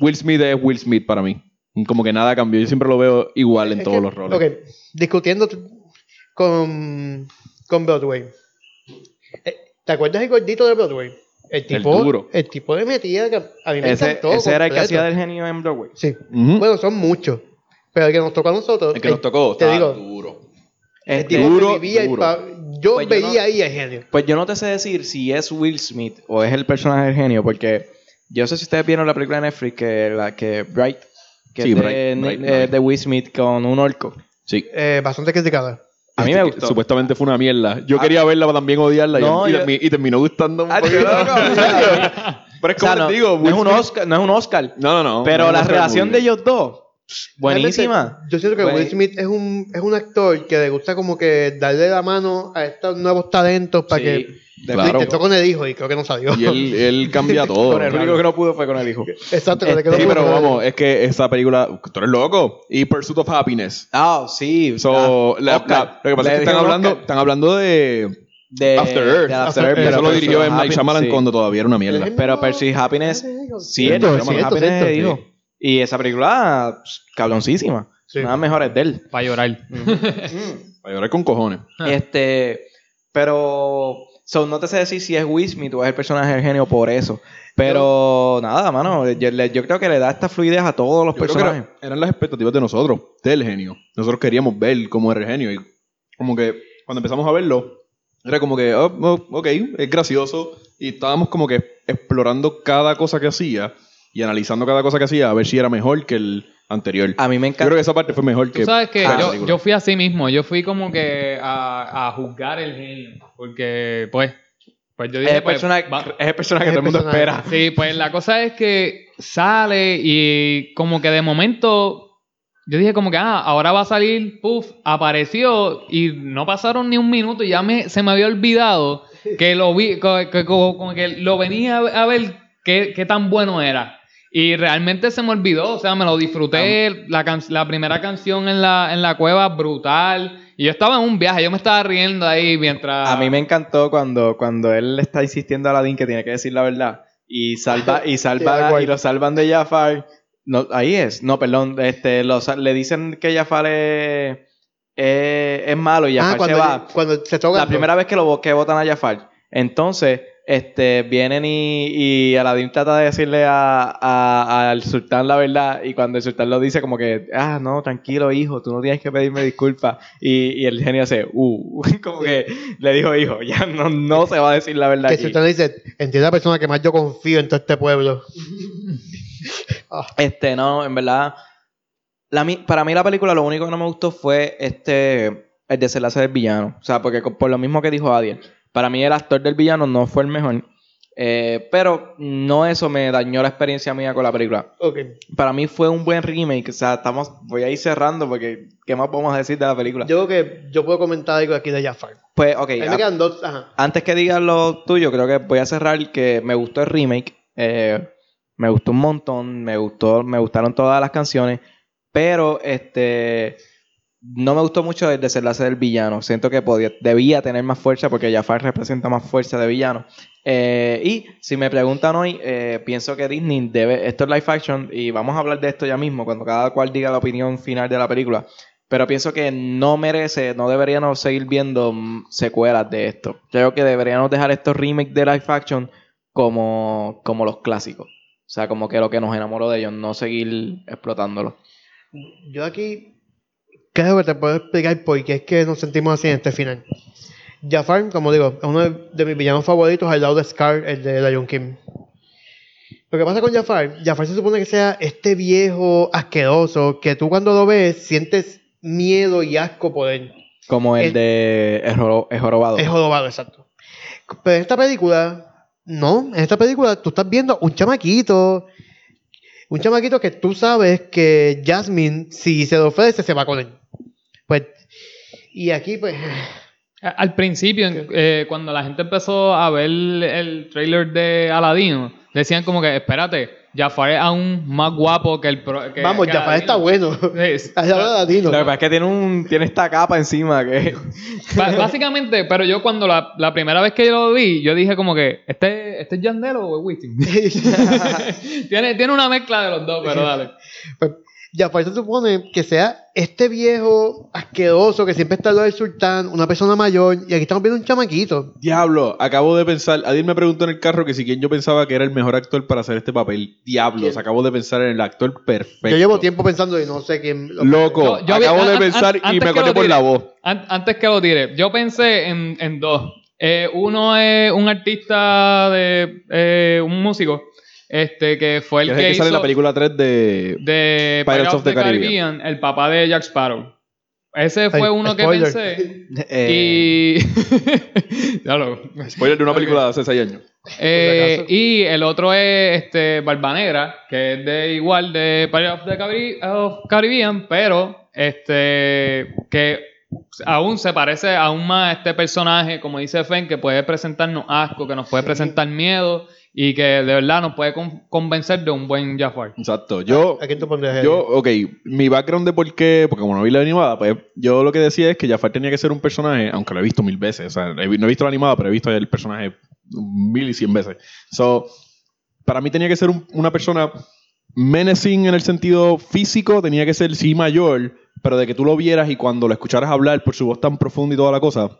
Will Smith es Will Smith para mí. Como que nada cambió. Yo siempre lo veo igual en Es todos que- los roles. Ok, discutiendo con, con Broadway. Eh, ¿Te acuerdas el gordito de Broadway? El tipo, duro. el tipo le metía que a mí me Ese, encantó. ese era el que hacía del genio en Broadway. Sí. Bueno, son muchos. Pero el que nos tocó a nosotros. el que nos tocó te digo, duro. el tipo Duro, que vivía y duro. Yo Pues yo veía no- ahí el genio. Pues yo no te sé decir si es Will Smith o es el personaje del genio, porque yo sé si ustedes vieron la película de Netflix que la que Bright, que Sí, es de, Bright, eh, Bright. de Will Smith con un orco. Sí. Eh, bastante criticada. A mí me gustó. Supuestamente fue una mierda. Yo Ah. quería verla para también odiarla y- No, y, yo- termi- y terminó gustando un Ah, poquito. Pero es O sea, como no, digo, no es un Will Smith- Oscar, no es un Oscar. No, no, no. pero no, la relación muy de ellos dos, buenísima. Realmente, Yo siento que Buen- Will Smith es un, es un actor que le gusta como que darle la mano a estos nuevos talentos para Sí, que de- Claro. intentó con el hijo y creo que no salió. Y él, él cambia todo. Con el único que no pudo fue con el hijo. Exacto, que le quedó Sí, pero vamos, es que esa película, tú eres loco. Y Pursuit of Happiness. Ah, sí. So, la- Oscar. la- lo que pasa Le es que están hablando, Oscar están hablando de de After Earth. de After After Earth, Earth. eso lo dirigió M. Night Shyamalan sí. cuando todavía era una mierda. Pero no- Pursuit of Happiness, sí, Cierto, of cierto, Happiness sí. Y esa película, pss, cabroncísima. Sí. Nada mejor es de él. Para llorar. Para llorar con cojones. Este, pero, so, no te sé decir si es Will Smith o es el personaje del genio por eso. Pero nada, mano, yo, creo que le da esta fluidez a todos los personajes. era- eran las expectativas de nosotros, del genio. Nosotros queríamos ver cómo era el genio. Y como que cuando empezamos a verlo, era como que, oh, oh, ok, es gracioso. Y estábamos como que explorando cada cosa que hacía y analizando cada cosa que hacía a ver si era mejor que el anterior. A mí me Yo encanta. creo que esa parte fue mejor que. Tú sabes que yo, yo fui así mismo, yo fui como que a, a juzgar el genio, porque pues, pues yo Es dije, el, pues, personaje, va- es el personaje que Es todo el mundo personaje. espera. sí, pues la cosa es que sale y como que de momento yo dije como que, ah, ahora va a salir, puff, apareció y no pasaron ni un minuto y ya me, se me había olvidado que lo vi, que, como, como que lo venía a ver qué, qué tan bueno era. Y realmente se me olvidó, o sea, me lo disfruté. La, can- la primera canción en la, en la cueva, brutal. Y yo estaba en un viaje, yo me estaba riendo ahí mientras. A mí me encantó cuando, cuando él le está insistiendo a Aladdin que tiene que decir la verdad. Y salva, y salva, y lo salvan de Jafar. No, ahí es. No, perdón. Este, le dicen que Jafar es, es, es malo y Jafar Ah, se va. cuando se toca. La primera vez que lo que votan a Jafar. Entonces, este, vienen y, y Aladdin trata de decirle a, a- al sultán la verdad. Y cuando el sultán lo dice, como que, ah, no, tranquilo, hijo, tú no tienes que pedirme disculpas. Y, y el genio hace, uh, como que le dijo, hijo, ya no, no se va a decir la verdad. Que aquí". si usted le dice, entiende la persona que más yo confío en todo este pueblo. Este, no, en verdad. La, para mí la película lo único que no me gustó fue este el desenlace del villano. O sea, porque por lo mismo que dijo Adiel. Para mí el actor del villano no fue el mejor. Eh, pero no eso me dañó la experiencia mía con la película. Para mí fue un buen remake. O sea, estamos, voy a ir cerrando porque ¿qué más podemos decir de la película? Yo creo que yo puedo comentar algo aquí de Jafar. pues, ok. A mí a- me quedan dos. Ajá. antes que digas lo tuyo, creo que voy a cerrar que me gustó el remake. eh, me gustó un montón. Me gustó, me gustaron todas las canciones. Pero este no me gustó mucho el desenlace del villano. Siento que podía, debía tener más fuerza porque Jafar representa más fuerza de villano. Eh, y si me preguntan hoy, eh, pienso que Disney debe. Esto es live action y vamos a hablar de esto ya mismo cuando cada cual diga la opinión final de la película. Pero pienso que no merece, no deberíamos seguir viendo mm, secuelas de esto. Creo que deberíamos dejar estos remakes de live action como, como los clásicos. O sea, como que lo que nos enamoró de ellos, no seguir explotándolo. Yo aquí creo que te puedo explicar por qué es que nos sentimos así en este final. Jafar, como digo, es uno de, mis villanos favoritos al lado de Scar, el de Lion King. Lo que pasa con Jafar, Jafar se supone que sea este viejo asqueroso que tú cuando lo ves sientes miedo y asco por él. Como el El- de El, Joro- El Jorobado. Es jorobado, exacto. Pero en esta película, no, en esta película tú estás viendo un chamaquito, un chamaquito que tú sabes que Jasmine, si se lo ofrece, se va con él. Pues, y aquí, pues, Al principio, eh, cuando la gente empezó a ver el trailer de Aladino, decían como que, espérate, Jafar es aún más guapo que el... pro- que- vamos, que Jafar Aladino". está bueno. Es- Al lado de Latino. Lo que pasa es que tiene, un, tiene esta capa encima que... Básicamente, pero yo cuando la, la primera vez que yo lo vi, yo dije como que, ¿este, este es Yandel o es Wisin? tiene, tiene una mezcla de los dos, pero dale. Pues, Jafar se supone que sea este viejo asqueroso que siempre está al lado del sultán, una persona mayor, y aquí estamos viendo un chamaquito. Diablo, acabo de pensar. Adil me preguntó en el carro que si quién yo pensaba que era el mejor actor para hacer este papel. Diablos, ¿Quién? acabo de pensar en el actor perfecto. Yo llevo tiempo pensando y no sé quién. lo- Loco, Yo- yo vi- acabo de an- an- pensar y me que acordé lo por la voz. An- antes que lo tire, yo pensé en, en dos. Eh, uno es un artista de eh, un músico, este que fue el Que que, que sale en hizo la película 3 de... de Pirates of the Caribbean, el papá de Jack Sparrow. Ese fue Ay, uno spoiler. que pensé. Eh, Y. ya lo. Spoiler de una película de hace 6 años. Eh, y el otro es este Barba Negra, que es de igual de Pirates of the of Caribbean, pero este que aún se parece aún más a este personaje, como dice Fen, que puede presentarnos asco, que nos puede presentar miedo y que de verdad nos puede con- convencer de un buen Jafar. Exacto. Yo, ¿A quién tú pondrías yo, ok, mi background de por qué, porque como no vi la animada, pues yo lo que decía es que Jafar tenía que ser un personaje, aunque lo he visto mil veces, o sea, no he visto la animada, pero he visto el personaje mil y cien veces. So, para mí tenía que ser un- una persona menacing en el sentido físico, tenía que ser sí mayor, pero de que tú lo vieras y cuando lo escucharas hablar por su voz tan profunda y toda la cosa,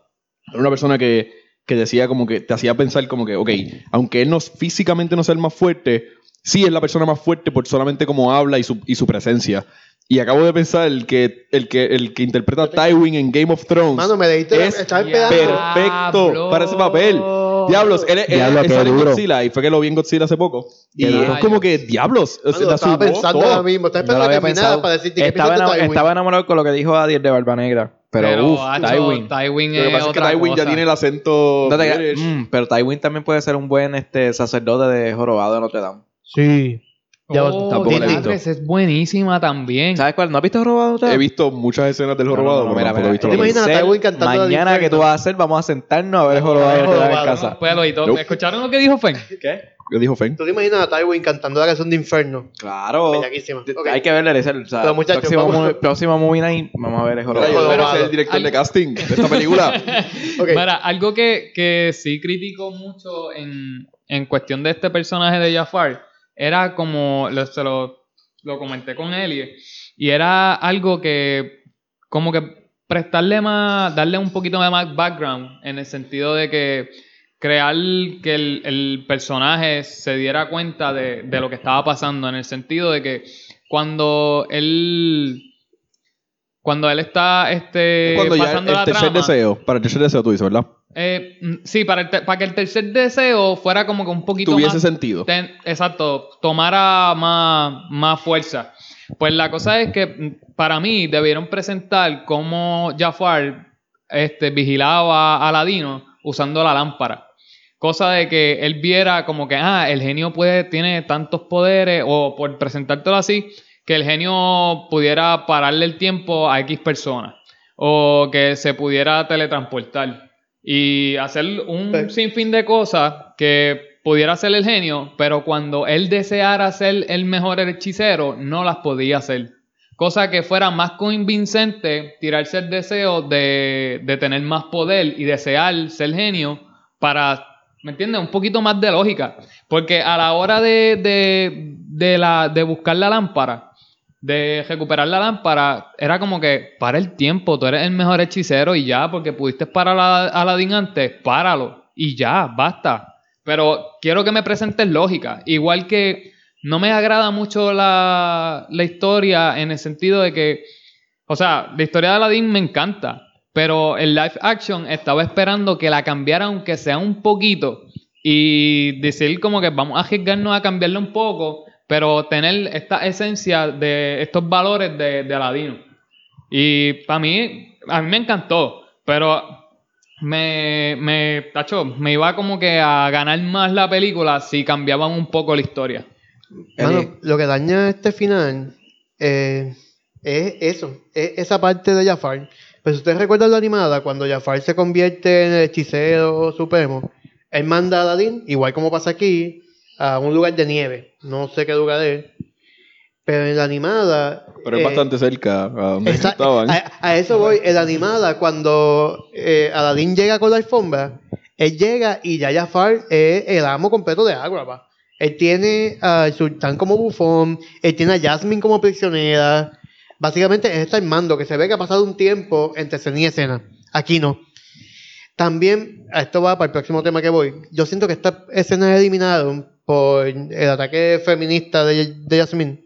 era una persona que, que decía como que te hacía pensar como que, ok, aunque él no físicamente no sea el más fuerte, sí es la persona más fuerte por solamente cómo habla y su, y su presencia. Y acabo de pensar el que, el que, el que interpreta a Tywin en Game of Thrones. Mano, me es perfecto para ese papel. Diablos, él, él, Diablo, él qué sale en duro. Godzilla y fue que lo vi en Godzilla hace poco. Y es como que, diablos, o sea, estaba pensando todo. ahora mismo. Estaba no lo había que pensado. para decirte que Estaba, Tywin. estaba enamorado con lo que dijo Adiel de Barba Negra. Pero, uff, hacho, Tywin. Tywin Lo que es pasa es que otra Tywin ya cosa. tiene el acento No te- British. mm, pero Tywin también puede ser un buen este, sacerdote de jorobado de Notre Dame. Sí. Ya Oh, tampoco la he visto. Diablos, es buenísima también. ¿Sabes cuál? ¿No has visto jorobado? He visto muchas escenas del No, no, jorobado, no, pero mira, mira, he visto ¿Te la imaginas a Tywin cantando Mañana que tú vas a hacer, vamos a sentarnos a ver el jorobado en jorobado. casa. Puedo y todo. Nope. ¿Escucharon lo que dijo Fen? ¿Qué? ¿Qué dijo Fen? ¿Tú te imaginas a Tywin cantando la canción de Infierno? Claro. Bellaquísima. T- Ok. Hay que verle ese. O sea, Pero, muchachos, próximo, próximo movie night, vamos a ver el jorobado. yo Jorobado. espero ser el director Al- de casting de esta película. Mira, algo que, que sí critico mucho en, en cuestión de este personaje de Jafar era como, lo, se lo, lo comenté con Elie, y era algo que como que prestarle más, darle un poquito de más background en el sentido de que crear que el, el personaje se diera cuenta de, de lo que estaba pasando, en el sentido de que cuando él... Cuando él está este, Cuando ya el, pasando la tercer trama, deseo, para el tercer deseo tú dices, ¿verdad? Eh, mm, sí, para, el para que el tercer deseo fuera como que un poquito Tuviese más... sentido. ten- exacto, tomara más, más fuerza. Pues la cosa es que mm, para mí debieron presentar cómo Jafar este, vigilaba a Aladino usando la lámpara. Cosa de que él viera como que, ah, el genio puede, tiene tantos poderes, o por presentártelo así, que el genio pudiera pararle el tiempo a X personas. O que se pudiera teletransportar. Y hacer un sinfín de cosas que pudiera hacer el genio, pero cuando él deseara ser el mejor hechicero, no las podía hacer. Cosa que fuera más convincente tirarse el deseo de, de tener más poder y desear ser genio para, ¿me entiendes? Un poquito más de lógica. Porque a la hora de, de, de la, de buscar la lámpara, de recuperar la lámpara, era como que para el tiempo, tú eres el mejor hechicero y ya, porque pudiste parar a Aladdin antes, páralo y ya, basta. Pero quiero que me presentes lógica. Igual que no me agrada mucho la, la historia en el sentido de que, o sea, la historia de Aladdin me encanta, pero el live action estaba esperando que la cambiara aunque sea un poquito y decir como que vamos a arriesgarnos a cambiarla un poco, pero tener esta esencia de estos valores de, de Aladino. Y para mí, a mí me encantó, pero me, me, tacho, me iba como que a ganar más la película si cambiaban un poco la historia. Mano, lo que daña este final eh, es eso, es esa parte de Jafar. Pues si ustedes recuerdan la animada, cuando Jafar se convierte en el hechicero supremo, él manda a Aladdin, igual como pasa aquí, a un lugar de nieve. No sé qué lugar es. Pero en la animada. Pero es eh, bastante cerca a donde Esa- estaban. a, a eso voy. En la animada, cuando eh, Aladdin llega con la alfombra, él llega y ya Jafar es el amo completo de Agrabah. Él tiene al sultán como bufón, él tiene a Jasmine como prisionera. Básicamente él está mando, que se ve que ha pasado un tiempo entre escena y escena. Aquí no. También, a esto va para el próximo tema que voy. Yo siento que esta escena eliminaron por el ataque feminista de, de Jasmine.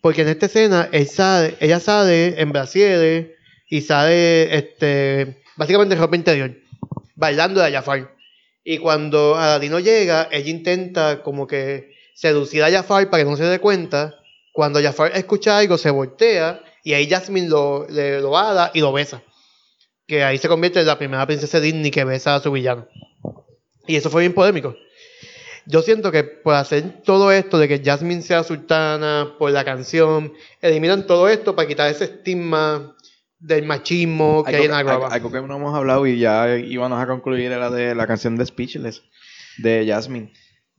Porque en esta escena él sale- ella sale en brasieres y sale este, básicamente en ropa interior, bailando de Jafar. Y cuando Aladino llega, ella intenta como que seducir a Jafar para que no se dé cuenta. Cuando Jafar escucha algo, se voltea y ahí Jasmine lo, le, lo ala y lo besa. Que ahí se convierte en la primera princesa Disney que besa a su villano. Y eso fue bien polémico. Yo siento que por hacer todo esto de que Jasmine sea sultana, por la canción, eliminan todo esto para quitar ese estigma del machismo que hay en algo, Agrava. algo que no hemos hablado y ya íbamos a concluir era de la canción de Speechless de Jasmine.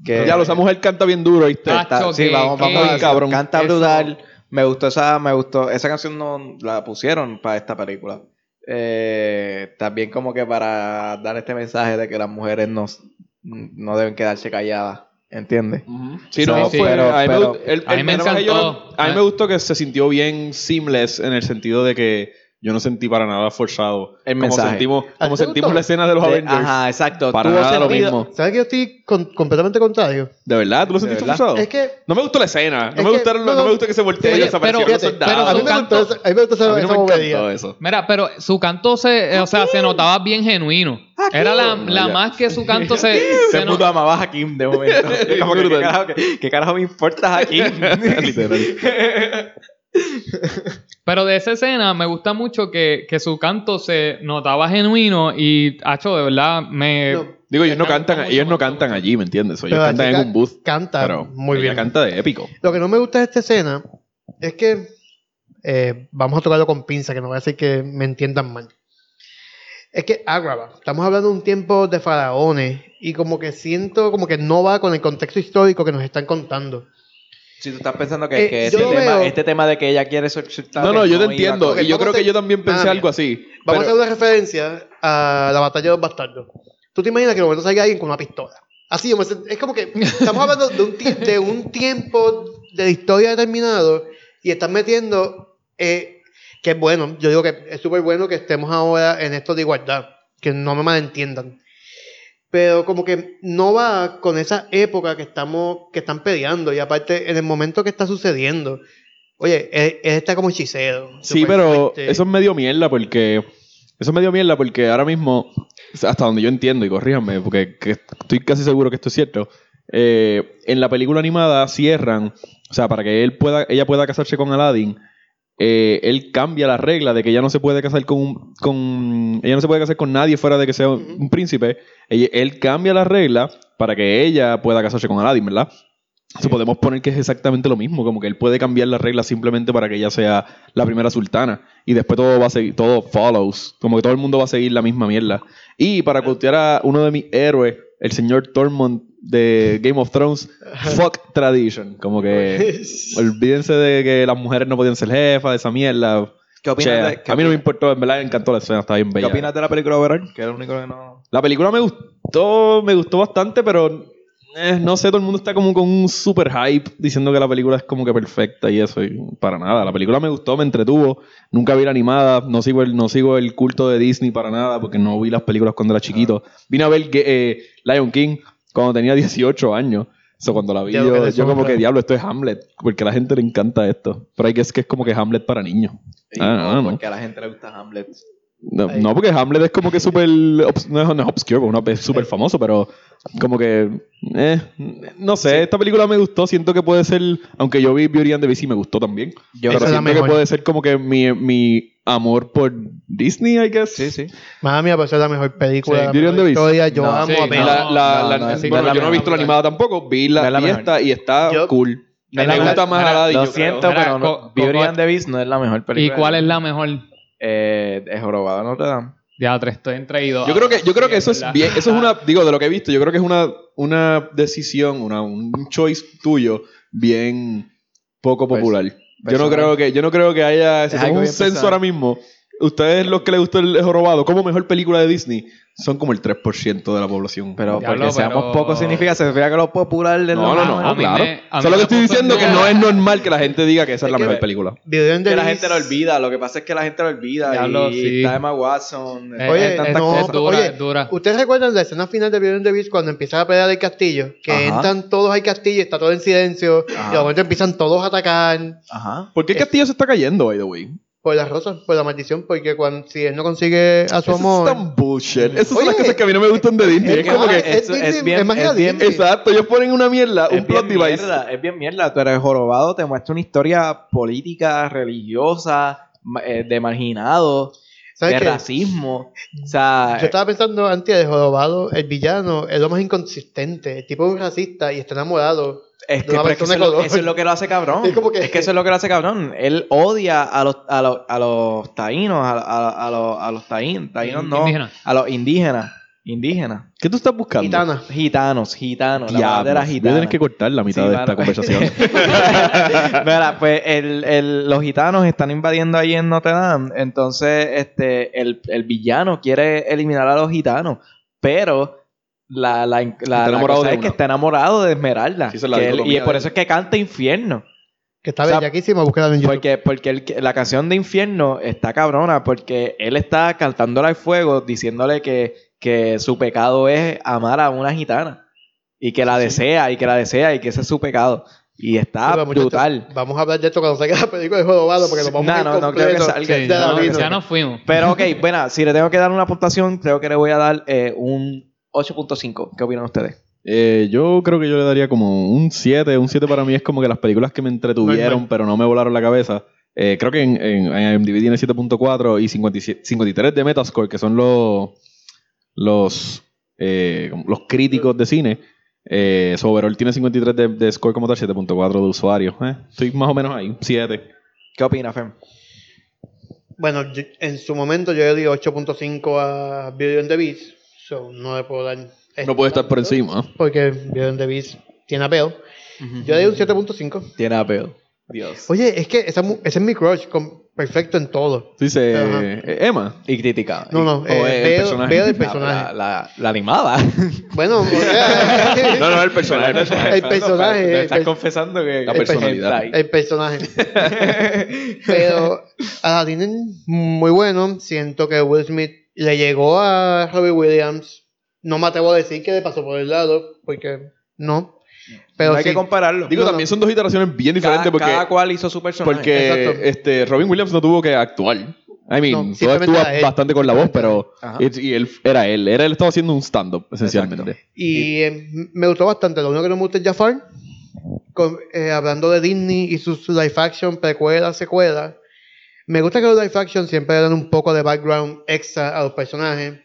Que Ya, lo, esa mujer canta bien duro, ¿viste? Está- sí, que- vamos, vamos que- a cabrón. Canta Eso- brutal. Me gustó esa, me gustó. Esa canción no la pusieron para esta película. Eh, también como que para dar este mensaje de que las mujeres no, no deben quedarse calladas. ¿Entiendes? Sí, no, sí, fue. pero- a mí, pero- el- me yo a mí me gustó que se sintió bien seamless en el sentido de que yo no sentí para nada forzado. El como mensaje. sentimos, ¿A como sentimos gustó? la escena de los De- Avengers. ajá, exacto. Para nada lo mismo. ¿Sabes que yo estoy con- completamente contrario? ¿De verdad? ¿Tú lo sentiste forzado? Es que No me gustó la escena. No Es me que- gustaron, no, me gustó que se voltee y desaparecieron los a mí su me gustó canto- esa- a mí me gustó esa, A mí no esa me bobería. encantó eso. Mira, pero su canto se, eh, o sea, se notaba bien genuino. Era la, la más que su canto se, Se puto amaba a Kim de momento. Como que, ¿qué, Brutal. carajo, qué, qué carajo me importas a Kim? Pero de esa escena me gusta mucho que, que su canto se notaba genuino y, hacho, de verdad, me... No, Digo, ellos no cantan, mucho ellos no cantan allí, ¿me entiendes? Ellos Pero cantan en un booth. Canta Pero muy ella bien. canta de épico. Lo que no me gusta de esta escena es que eh, vamos a tocarlo con pinza, que no voy a decir que me entiendan mal. Es que Agrava, estamos hablando de un tiempo de faraones y como que siento como que no va con el contexto histórico que nos están contando. Si tú estás pensando que, Eh, que este, lo tema, veo- este tema de que ella quiere ser sultana, No, no, yo te iba entiendo. Y yo creo que yo también pensé Ah, algo así. Vamos pero- a hacer una referencia a la batalla de los bastardos. Tú te imaginas que de momento salga alguien con una pistola. Así, yo me sent- es como que estamos hablando de un, de un tiempo de la historia determinado y están metiendo, eh, que es bueno, yo digo que es súper bueno que estemos ahora en esto de igualdad, que no me malentiendan. Pero como que no va con esa época que estamos, que están peleando y aparte en el momento que está sucediendo. Oye, él, él está como hechicero. Sí, pero eso es medio mierda porque. Eso es medio mierda porque ahora mismo, hasta donde yo entiendo, y corríjanme, porque que estoy casi seguro que esto es cierto. eh, en la película animada cierran, o sea, para que él pueda, ella pueda casarse con Aladdin, eh, él cambia la regla de que ella no se puede casar con, un- con ella no se puede casar con nadie fuera de que sea un, príncipe. Ella- él cambia la regla para que ella pueda casarse con Aladdin, ¿verdad? Entonces podemos poner que es exactamente lo mismo, como que él puede cambiar las reglas simplemente para que ella sea la primera sultana y después todo va a seguir, todo follows, como que todo el mundo va a seguir la misma mierda. Y para cotear a uno de mis héroes, el señor Tormund de Game of Thrones, fuck tradition, como que olvídense de que las mujeres no podían ser jefas, de esa mierda. ¿Qué opinas, de, qué a mí no me importó, en verdad me encantó la escena, está bien ¿qué bella. opinas de la película overall? Que es lo único que no... La película me gustó, me gustó bastante, pero eh, no sé, todo el mundo está como con un super hype diciendo que la película es como que perfecta y eso, y para nada. La película me gustó, me entretuvo, nunca vi la animada, no sigo el, no sigo el culto de Disney para nada, porque no vi las películas cuando era chiquito. Vine a ver eh, Lion King cuando tenía 18 años. Eso cuando la vi, yo, yo como que diablo, esto es Hamlet, porque a la gente le encanta esto. Pero hay que es que es como que Hamlet para niños. Sí, Ah, no, no, no. Porque a la gente le gusta Hamlet. No, no, porque Hamlet es como que súper. No es, no es obscure, uno es súper famoso, pero como que. eh, no sé, esta película me gustó. Siento que puede ser. Aunque yo vi Beauty and the Beast y me gustó también. Yo Esa pero es la siento que puede ser como que mi, mi amor por Disney, I guess. Sí, sí. Madre mía, pues es la mejor película, Sí, la Beauty and mejor the Beast. historia. Yo No, amo sí, a. La, la, no, la- no, sí, bueno, yo la no he visto la mejor. animada tampoco. Vi la, la mejor. esta y está Yo- cool. No Me la gusta más Mira, Aladdin. Lo siento, pero Beauty and the Beast no es la mejor ¿Y película. cuál de es la mejor? Eh, es Jorobado Notre Dame. Ya, tres, estoy entreído. Yo creo que, yo creo que eso es bien, eso es una, digo, de lo que he visto, yo creo que es una, una decisión, una, un choice tuyo bien poco Pues, popular. yo no creo que, yo no creo que haya, si Es un censo ahora mismo, ustedes los que les gustó el jorobado, como mejor película de Disney, son como el 3% de la población. Pero Diablo, porque seamos pero- pocos significa, se significa que lo popular de no, no, no, a mí claro. me- a mí Solo me que estoy puso diciendo en que no es normal que la gente diga que esa es, Es la que- mejor película. The Que la gente lo olvida, lo que pasa es que la gente lo olvida Diablo, y sí. está Emma Watson, Eh, Oye, hay tantas no, cosas. es dura, oye, es dura. ¿Ustedes recuerdan la escena final de Beauty and the Beast cuando empieza a pelear el castillo? Que Ajá. entran todos al castillo, está todo en silencio, Ajá. y de momento empiezan todos a atacar Ajá. ¿Por qué el castillo se está cayendo, by the way? Por las rosas, por la maldición, porque cuando, si él no consigue a su Eso amor... es tan bullshit. Esas son las cosas que a mí no me gustan de Disney. es Es como que- es Disney, es magia Disney. Exacto, ellos ponen una mierda, un Es plot bien, device. mierda, es bien mierda. Tú eres jorobado, te muestra una historia política, religiosa, ma- eh, de marginados, ¿Sabes de qué? racismo. O sea, Yo estaba pensando antes de Jorobado, el villano es lo más inconsistente. El tipo es un racista y está enamorado. es que, es que eso, es lo, color. eso es lo que lo hace cabrón. Es como que- eso es lo que lo hace cabrón. Él odia a los, a los, a los taínos, a, a- a los, a los taín, taínos no, Indígenas. a los indígenas. Indígenas. ¿Qué tú estás buscando? Gitana. Gitanos, gitanos. La Diablos, bandera Voy a gitana. tener que cortar la mitad Sí, de esta conversación. Mira, pues el, el- los gitanos están invadiendo ahí en Notre Dame. Entonces, este, el, el villano quiere eliminar a los gitanos. Pero la, la, la, la enamorado cosa de es que está enamorado de Esmeralda. Sí, es la Que él- y por eso es que canta Infierno. Que está O sea, bellaquísimo, búsquela en YouTube. Porque, porque el- la canción de Infierno está cabrona. Porque él está cantándole al fuego, diciéndole que, que su pecado es amar a una gitana. Y que la desea, y que la desea, y que ese es su pecado. Y está Pero, brutal. Vamos a hablar de esto cuando salga la película de Jorobado, porque nos vamos No, a ir no, no creo que salga. de Sí, la no, ya nos fuimos. Pero ok, bueno, si le tengo que dar una puntuación, creo que le voy a dar eh, un 8.5. ¿Qué opinan ustedes? Eh, yo creo que yo le daría como un 7. Un 7 para mí es como que las películas que me entretuvieron, pero no me volaron la cabeza. Eh, creo que en, en, en IMDb tiene 7.4 y 57 53 de Metascore, que son los los, eh, los críticos de cine. Eh, so, overall tiene 53 de, de score como tal, 7.4 de usuarios. Eh, estoy más o menos ahí, 7. ¿Qué opinas, Fem? Bueno, yo- en su momento yo le di 8.5 a and the Beast, so no le puedo dar... No puede estar por encima. Porque and the Beast tiene apeo. Yo le di un 7.5. Tiene apeo. Dios. Oye, es que esa ese es mi crush, con- perfecto en todo. Dice Ajá. eh, Emma. Y criticada. No, no, eh, el veo, personaje. veo el La, personaje. la, la- la animada. Bueno, No, no, el personaje. el personaje. El personaje, estás confesando que... La el personalidad. el personaje. Pero Aladdin es muy bueno. Siento que Will Smith le llegó a Robbie Williams. No me atrevo a decir que le pasó por el lado, porque no. Pero no hay sí, que compararlo. Digo, No, no. también son dos iteraciones bien diferentes cada, porque, cada cual hizo su personaje. porque Exacto. este, Robin Williams no tuvo que actuar. I mean, No, todo él. bastante con la voz, pero y, él era él. Era él estaba haciendo un stand-up, esencialmente. Y eh, me gustó bastante. Lo único que no me gusta es Jafar. Con- eh, hablando de Disney y sus live action, precuelas, secuelas. Me gusta que los live action siempre le dan un poco de background extra a los personajes.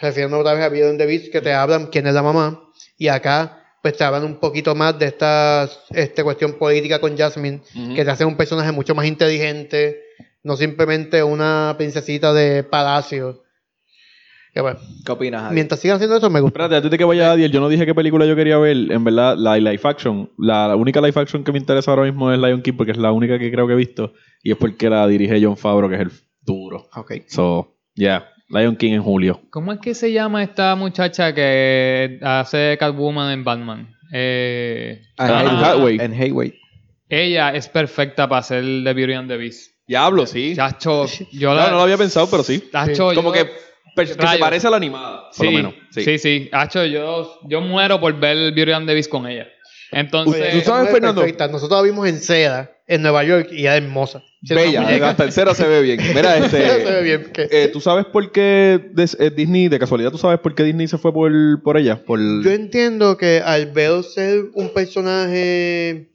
Refiriendo otra vez a Beauty and the Beast, que te hablan quién es la mamá. Y acá, pues te hablan un poquito más de esta este, cuestión política con Jasmine, que te hace un personaje mucho más inteligente. No simplemente una princesita de palacio. Que bueno, ¿Qué opinas, Javi? mientras sigan haciendo eso, me gusta. Espérate, antes de que vaya Adiel, yo no dije qué película yo quería ver. En verdad, la live action. La, la única live action que me interesa ahora mismo es Lion King porque es la única que creo que he visto. Y es porque la dirige John Favreau, que es el duro. Ok. So, yeah. Lion King en julio. ¿Cómo es que se llama esta muchacha que hace Catwoman en Batman? Eh, Hathaway. Hathaway. Anne Hathaway. ella es perfecta para hacer The Beauty and the Beast. Diablo, sí. Chacho, yo No, la... no lo había pensado, pero sí. Chacho, Como yo- que, que se parece a la animada, por sí, lo menos. Sí, sí. Hacho, yo, yo muero por ver Beauty and the Beast con ella. Entonces, ¿Tú sabes, Fernando? perfecta. Nosotros la vimos en seda, en Nueva York, y es hermosa. Bella, hasta en cera se ve bien. Mira, Se ve este. bien. eh, ¿Tú sabes por qué eh, Disney, de casualidad, tú sabes por qué Disney se fue por, por ella? Por... Yo entiendo que al ver ser un personaje.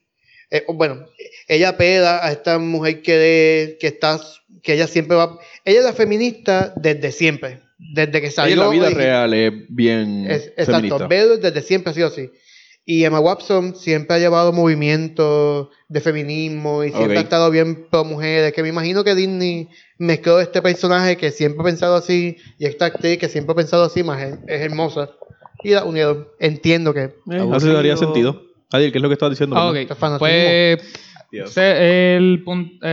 eh, bueno, ella peda a esta mujer que, que está. que ella siempre va. Ella es la feminista desde siempre. Desde que Ella salió. en la vida real es bien Es- exacto. Belle desde siempre ha sido así. Y Emma Watson siempre ha llevado movimientos de feminismo y siempre ha estado bien pro mujeres. Que me imagino que Disney mezcló este personaje que siempre ha pensado así y esta actriz que siempre ha pensado así, más es, es hermosa. Y la unieron. Entiendo que. Eh, así daría sentido. Adiel, ¿qué es lo que estás diciendo? Ah, perdón? ok. Esto es fanatismo. Pues se- el punto,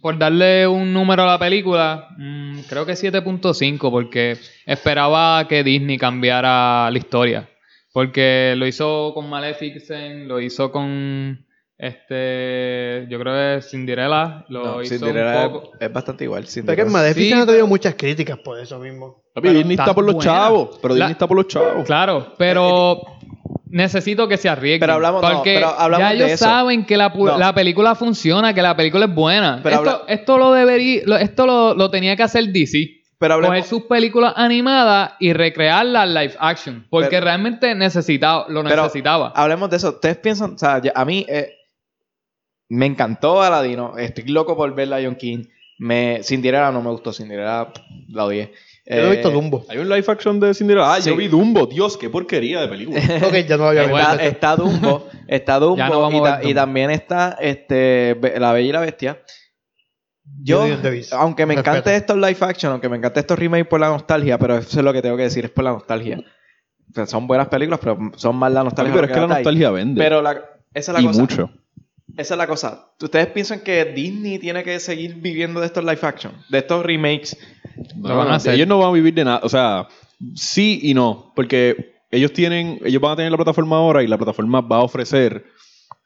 por darle un número a la película, mm, creo que 7.5, porque esperaba que Disney cambiara la historia. Porque lo hizo con Maleficent, lo hizo con este, yo creo que Cinderella, lo No, hizo Cinderella un poco. es, es bastante igual. Pero es que Cinderella. Maleficent Sí, ha tenido muchas críticas por eso mismo. Papi, Pero Disney está por los buena. chavos. Pero La- Disney está por los chavos. Claro, pero necesito que se arriesguen. Pero hablamos- no, porque pero hablamos ya de ellos eso. saben que la, pu- No. la película funciona, que la película es buena. Pero esto, habla- esto lo debería, lo- esto lo, lo tenía que hacer DC. Pero hablemos- Coger sus películas animadas y recrearlas live action. Porque Pero- realmente necesitaba, lo Pero necesitaba. Hablemos de eso. Ustedes piensan, o sea, ya- a mí eh, me encantó Aladino. Estoy loco por ver Lion King. Me, Cinderella no me gustó. Cinderella la odié. Yo no he visto Eh, Dumbo. Hay un live action de Cinderella. Ah, Sí. yo vi Dumbo. Dios, qué porquería de película. Ok, ya no lo había Está, visto. está Dumbo, está Dumbo Ya no vamos y, a ta- ver y también está este, La Bella y la Bestia. Yo, aunque me Respeto. encante estos live action, aunque me encante estos remakes por la nostalgia, pero eso es lo que tengo que decir, es por la nostalgia. O sea, son buenas películas, pero son más la nostalgia. pero es lo que la ahí. nostalgia vende. Pero la, esa es la y cosa. mucho. Esa es la cosa. ¿Ustedes piensan que Disney tiene que seguir viviendo de estos live action? De estos remakes. Lo van a hacer. Ellos no van a vivir de nada. O sea, sí y no. Porque ellos tienen, ellos van a tener la plataforma ahora y la plataforma va a ofrecer.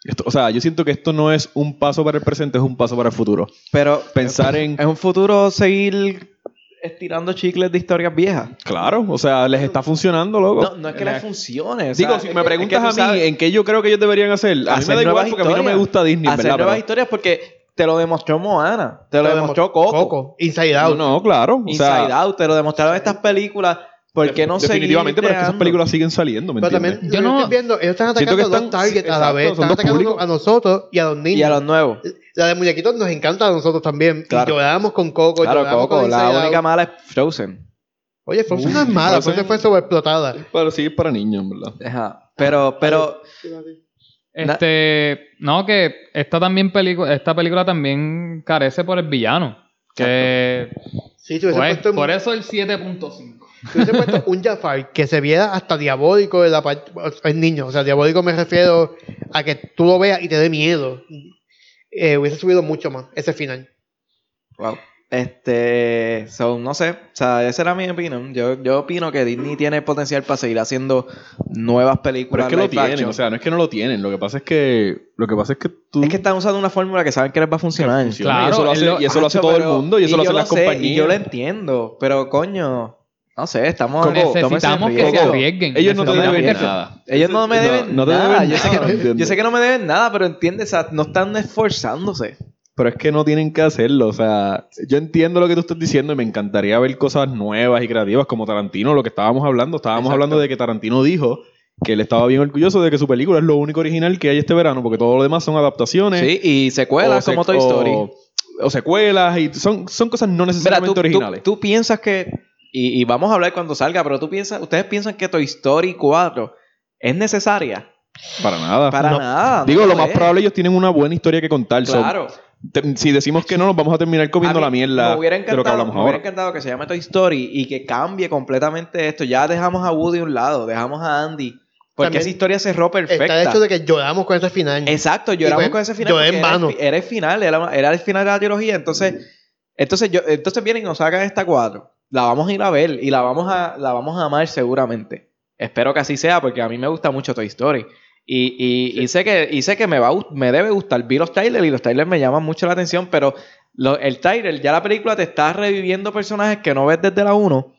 Esto, o sea, yo siento que esto no es un paso para el presente, es un paso para el futuro. Pero Pensar en. es un futuro seguir estirando chicles de historias viejas. Claro, o sea, les está funcionando, loco. No, no es que les funcione. o Digo, sea, si me que- preguntas es que tú a mí sabes- en qué yo creo que ellos deberían hacer, a mí me hacer da igual nuevas porque a mí no me historias. gusta Disney, hacer ¿verdad? nuevas historias porque te lo demostró Moana, te lo demostró demo- Coco, Inside Out. no, claro. O sea, Inside Out, te lo demostraron estas películas. ¿Por qué no seguir Definitivamente, pero es que esas películas siguen saliendo, ¿me Pero entiendes? también, Yo no- estoy viendo, ellos están Siento atacando que a dos están- targets sí, a la vez. son Están dos atacando públicos. a nosotros y a los niños. Y a los nuevos. La de muñequitos nos encanta a nosotros también. Claro. Y lloramos con Coco. Claro, lloramos Coco, con la Inside única Out. mala es Frozen. Oye, Frozen no es mala. Frozen- Frozen fue sobreexplotada. Pero sí es para niños, en verdad. Ajá. Pero, pero, Este, no, que esta también película, esta película también carece por el villano. Que Sí, si hubiese pues, puesto, por eso el 7.5. si hubiese puesto un Jafar que se viera hasta diabólico de la parte. Es niño. O sea, diabólico me refiero a que tú lo veas y te dé miedo. Eh, hubiese subido mucho más ese final. wow. Este, so, no sé, o sea, esa era mi opinión. Yo, yo opino que Disney tiene potencial para seguir haciendo nuevas Pero películas. es que lo tienen, action. o sea, no es que no lo tienen. Lo que pasa es que. Lo que pasa es que tú. es que están usando una fórmula que saben que les va a funcionar. funciona, Claro, y eso lo hace, es lo- y eso lo hace Hacho, todo pero- el mundo y eso lo hacen las sé, compañías. Y yo lo entiendo, pero coño, no sé, estamos Coco, Necesitamos que se arriesguen. Ellos no te deben que nada. Ellos no me No, deben no te nada. deben yo, sé nada, que, ¿entiendes? yo sé que no me deben nada, pero entiendes, o sea, no están esforzándose. Pero es que no tienen que hacerlo. O sea, yo entiendo lo que tú estás diciendo y me encantaría ver cosas nuevas y creativas como Tarantino, lo que estábamos hablando. Estábamos Exacto. hablando de que Tarantino dijo que él estaba bien orgulloso de que su película es lo único original que hay este verano, porque todo lo demás son adaptaciones. Sí, y secuelas como Toy Story. O, o secuelas y son, son cosas no necesariamente tú- originales. tú piensas que, y, y vamos a hablar cuando salga, pero tú piensas, ustedes piensan que Toy Story 4 es necesaria. Para nada. Para No. nada. no Digo, lo más probable ellos tienen una buena historia que contar. so, Claro. Te- si decimos que no, nos vamos a terminar comiendo A mí la mierda me hubiera de lo que encantado, hablamos me hubiera ahora. encantado que se llame Toy Story y que cambie completamente esto. Ya dejamos a Woody a un lado, dejamos a Andy. Porque También esa historia cerró perfecta. Está el hecho de que lloramos con ese final. Exacto, lloramos fue- con ese final. lloré en era el vano. Era, el final, era, era el final de la trilogía. Entonces, entonces, yo, entonces vienen y nos sacan esta cuatro. La vamos a ir a ver y la vamos a, la vamos a amar seguramente. Espero que así sea, porque a mí me gusta mucho Toy Story. Y, y, y sé que, y sé que me, va, me debe gustar. Vi los trailers y los trailers me llaman mucho la atención, pero lo- el trailer, ya la película te está reviviendo personajes que no ves desde la 1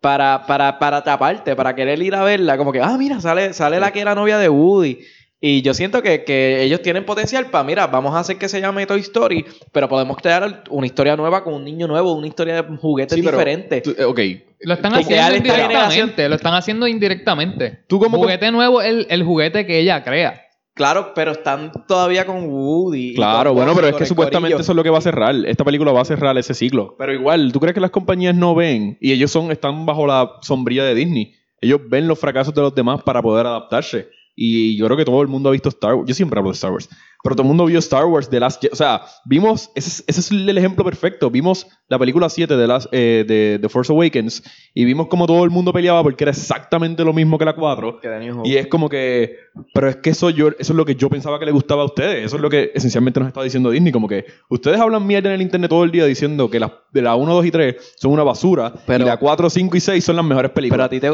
para, para, para taparte, para querer ir a verla. Como que, ah, mira, sale, sale la que era novia de Woody. Y yo siento que, que ellos tienen potencial para, mira, vamos a hacer que se llame Toy Story, pero podemos crear una historia nueva con un niño nuevo, una historia de juguetes Sí, pero diferente. tú- eh, ok, Lo están haciendo indirectamente. Lo están haciendo indirectamente. Tú como- juguete nuevo es el, el juguete que ella crea. Claro, pero están todavía con Woody. Claro, con bueno, pero es que supuestamente corillo. eso es lo que va a cerrar. Esta película va a cerrar ese ciclo. Pero igual, ¿tú crees que las compañías no ven? Y ellos son, están bajo la sombrilla de Disney. Ellos ven los fracasos de los demás para poder adaptarse. Y yo creo que todo el mundo ha visto Star Wars. Yo siempre hablo de Star Wars. Pero todo el mundo vio Star Wars The Last Jedi. O sea, vimos, ese es, ese es el ejemplo perfecto. Vimos la película 7 de, las, eh, de The Force Awakens y vimos como todo el mundo peleaba porque era exactamente lo mismo que la 4. Que de. Y es como que, pero es que eso yo, eso es lo que yo pensaba que le gustaba a ustedes. Eso es lo que esencialmente nos está diciendo Disney. Como que ustedes hablan mierda en el internet todo el día diciendo que las de la 1, 2 y 3 son una basura Pero- y la 4, 5 y 6 son las mejores Pero películas. a ti te,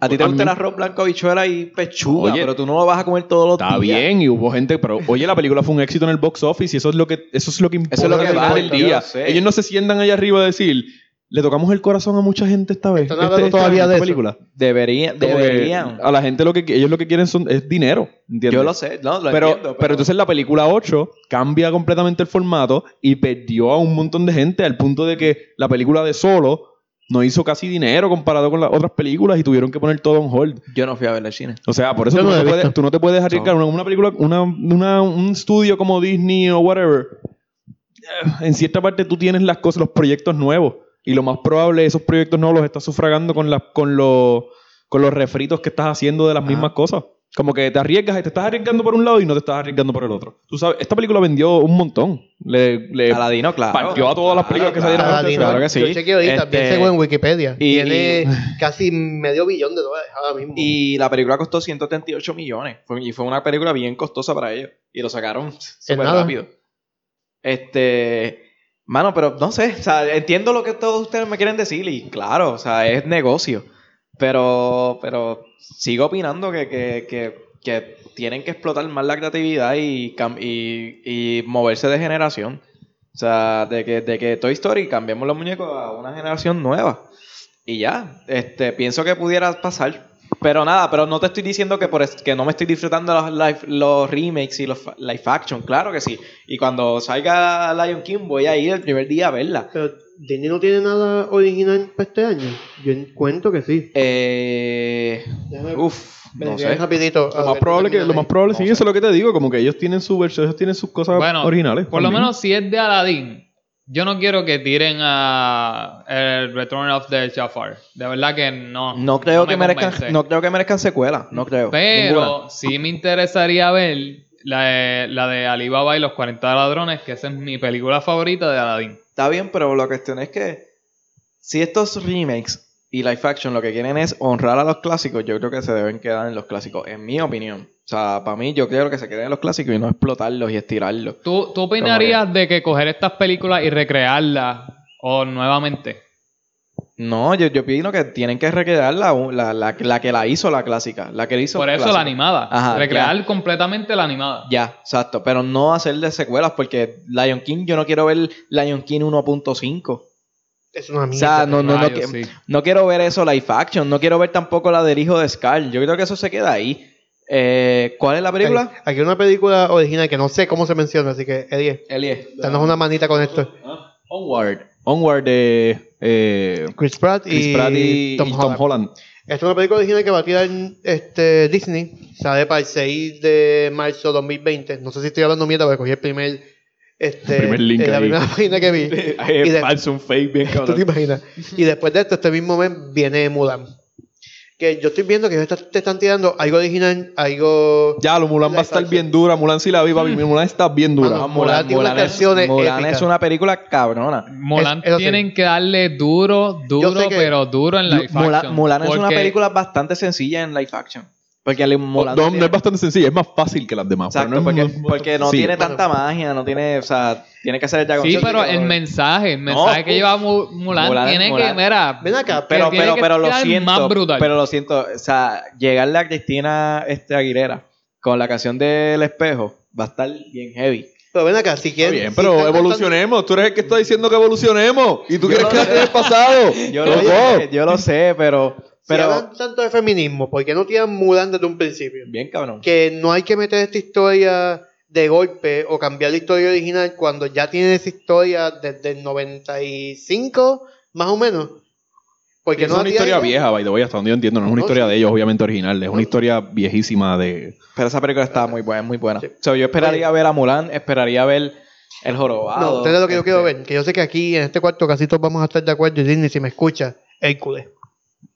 a ti te A gusta el arroz blanco, habichuela y pechuga, Oye, pero tú no lo vas a comer todos los Está días. bien y hubo gente, pero oye, la película fue un éxito en el box office y eso es lo que eso es lo que importa Eso es lo que al final del día. Ellos no se sientan allá arriba a decir, le tocamos el corazón a mucha gente esta vez. Están hablando Este- todavía esta de eso. película. Deberían, Como que deberían. A la gente lo que ellos lo que quieren son es dinero, ¿entiendes? Yo lo sé, no, lo pero, entiendo. pero entonces la película 8 cambia completamente el formato y perdió a un montón de gente al punto de que la película de Solo no hizo casi dinero comparado con las otras películas y tuvieron que poner todo on hold. yo no fui a ver el cine. O sea, por eso tú no puedes, tú no te puedes arriesgar una, una película, una, una- un estudio como Disney o whatever. eh, En cierta parte tú tienes las cosas, los proyectos nuevos. Y lo más probable, esos proyectos nuevos los estás sufragando con, las con, los, con los refritos que estás haciendo de las mismas cosas. Como que te arriesgas y te estás arriesgando por un lado y no te estás arriesgando por el otro. Tú sabes, esta película vendió un montón. Le, le Aladino, claro. partió a todas las películas que salieron claro. Aladino, claro que sí. Yo chequeé ahorita, Este, en Wikipedia. y- Tiene casi medio billón de dólares ahora mismo. Y la película costó 178 millones. Fue- y fue una película bien costosa para ellos. Y lo sacaron súper rápido. Este. Mano, pero no sé. O sea, entiendo lo que todos ustedes me quieren decir. Y claro, o sea, es negocio. Pero. Pero sigo opinando que, que, que, que tienen que explotar más la creatividad y, y, y moverse de generación. O sea, de que, de que Toy Story cambiemos los muñecos a una generación nueva. Y ya, este, pienso que pudiera pasar. Pero nada, pero no te estoy diciendo que por es- que no me estoy disfrutando los, live- los remakes y los live action, claro que sí. Y cuando salga Lion King voy a ir el primer día a verla. Pero Disney no tiene nada original para este año. Yo encuentro que sí. Eh, Déjame uf, no sé. rapidito. Lo más probable que, lo más probable, sí, sé. eso es lo que te digo, como que ellos tienen su versión, ellos tienen sus cosas Bueno, originales. por lo menos si es de Aladdin, yo no quiero que tiren a el Return of the Jafar. De verdad que no. No creo, me que merezcan, no creo que merezcan secuela, no creo. Pero Ninguna. sí me interesaría ver la de, la de Alibaba y los 40 ladrones, que esa es mi película favorita de Aladdin. Está bien, pero la cuestión es que si estos remakes y live action lo que quieren es honrar a los clásicos, yo creo que se deben quedar en los clásicos, en mi opinión. O sea, para mí yo creo que se queden en los clásicos y no explotarlos y estirarlos. ¿Tú, tú opinarías de que coger estas películas y recrearlas o nuevamente? No, yo, yo opino que tienen que recrear la, la, la, la que la hizo la clásica, la que la hizo Por eso clásica. la animada. Ajá, Recrear completamente la animada. Ya, exacto, pero no hacerle secuelas porque Lion King, yo no quiero ver Lion King 1.5. Es una O mierda. sea, no, no, no, Rayos, que- sí. no quiero ver eso live action, no quiero ver tampoco la del hijo de Scar. Yo creo que eso se queda ahí. Eh, ¿Cuál es la película? Aquí, aquí hay una película original que no sé cómo se menciona, así que, Eddie, Elie. danos una manita con esto. Onward. Onward de eh, Chris Pratt y, Chris Pratt y, Tom, y Holland. Tom Holland. Esta es una película original que va a tirar este, Disney. Sale para el 6 de marzo de 2020. No sé si estoy hablando mierda porque cogí el primer, este, El primer link eh, la ahí. primera página que vi. y Es de- falso, un fake bien ¿Tú te cabrón. imaginas? Y después de esto, este mismo mes, viene Mulan. Que yo estoy viendo que ellos te, te están tirando algo original, algo... Ya, lo Mulan va a estar bien dura. Mulan sí la vi, papi. Mulan está bien dura. Mano, Mulan tiene unas canciones Mulan es una película cabrona. Mulan Es- sí. tienen que darle duro, duro, que- pero duro en live Mulan, action. Mulan es una película bastante sencilla en live action. Porque el Mulan no, no es bastante sencilla, es más fácil que las demás. Exacto, pero no porque, es- porque no sí. tiene tanta magia, no tiene, o sea, tiene que ser el dragón. Sí, pero el mensaje, el mensaje que lleva Mu- Mulan, tiene que, mira, Ven acá, Pero, tiene pero, que pero lo siento. más brutal. Pero lo siento. O sea, llegarle a Cristina este, Aguilera con la canción del espejo va a estar bien heavy. Pero ven acá, si Está quieren... bien, si pero están evolucionemos. Tú eres el que está diciendo que evolucionemos. Y tú Yo quieres quedarte en el pasado. Yo lo, yo lo sé, pero. Cantando- si Pero. hablan tanto de feminismo, ¿por qué no tiran Mulan desde un principio? Bien, cabrón. Que no hay que meter esta historia de golpe o cambiar la historia original cuando ya tiene esa historia desde el 95, más o menos. Porque es una historia vieja, by the way, hasta donde yo entiendo. No es una No, historia sí. de ellos, obviamente original. Es una historia viejísima de. Pero esa película está muy buena, muy buena. Sí. So, yo esperaría ver a Mulan, esperaría ver El Jorobado. No, ustedes lo que yo este, quiero ver, que yo sé que aquí en este cuarto casi todos vamos a estar de acuerdo y Disney si me escucha, Hércules.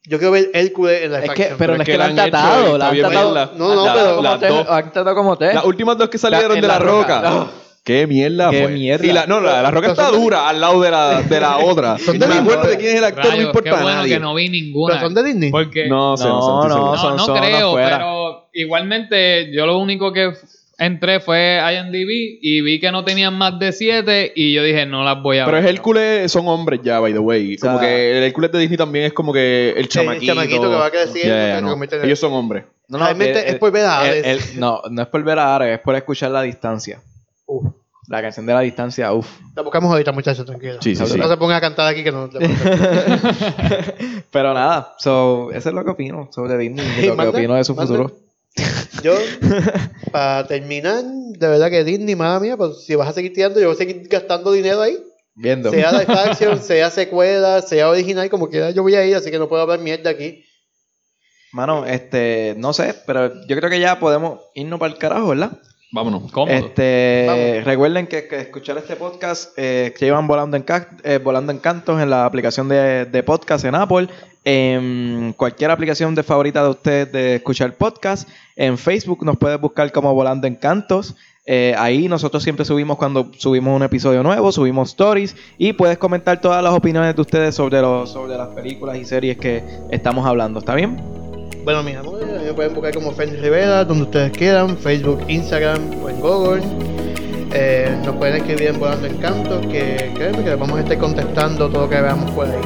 Yo quiero ver Hércules en la Es que, pero Pero no es es que la la han tratado, la han tratado. No, no, la- pero- como las te- dos. han tratado como te. Las últimas dos que salieron La- de La La Roca. Roca. No. Qué mierda Qué fue. mierda. Y la, no, la, la Roca está dura al lado de la, de la otra. Son Y de Disney. de quién es el actor, no importa qué a bueno nadie. que no vi ninguna. ¿Pero son de Disney? Porque No, no, sé, No, no, seguro. no, son- no son creo, pero igualmente yo lo único que entré fue IMDb y vi que no tenían más de 7 y yo dije no las voy a Pero ver. es Hércules, son hombres ya, by the way. Como O sea, que el Hércules de Disney también es como que el chamaquito. chamaquito que va no. convierte en- Ellos son hombres. No, Realmente es por ver a el- Hades. el- no, no es por ver a Ares, es por escuchar la distancia. Uf. La canción de la distancia, uff. La buscamos ahorita, muchachos, tranquilo. Sí, sí, no, sí. no se pongan a cantar aquí que no. Pero nada, so, eso es lo que opino sobre Disney y lo que opino de su futuro. Yo, para terminar, de verdad que Disney, madre mía, pues si vas a seguir tirando, yo voy a seguir gastando dinero ahí. Viendo. Sea live action, sea secuela, sea original, como quiera, yo voy a ir, así que no puedo hablar mierda aquí. Mano, este, no sé, pero yo creo que ya podemos irnos para el carajo, ¿verdad? Vámonos. Cómodo. Este, Vamos. recuerden que, que escuchar este podcast eh, que llevan volando en eh, volando en cantos en la aplicación de, de podcast en Apple, en cualquier aplicación de favorita de ustedes de escuchar podcast, en Facebook nos puedes buscar como volando en cantos. Eh, ahí nosotros siempre subimos cuando subimos un episodio nuevo, subimos stories y puedes comentar todas las opiniones de ustedes sobre los sobre las películas y series que estamos hablando. ¿Está bien? Bueno, mis amores, me pueden buscar como Fernis Rivera, donde ustedes quieran, Facebook, Instagram o Google. Eh, nos pueden escribir en Volando Encanto, que créanme que les vamos a estar contestando todo lo que veamos por ahí.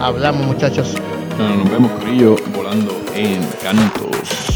Hablamos, muchachos. Nos vemos, Corillo, volando en cantos.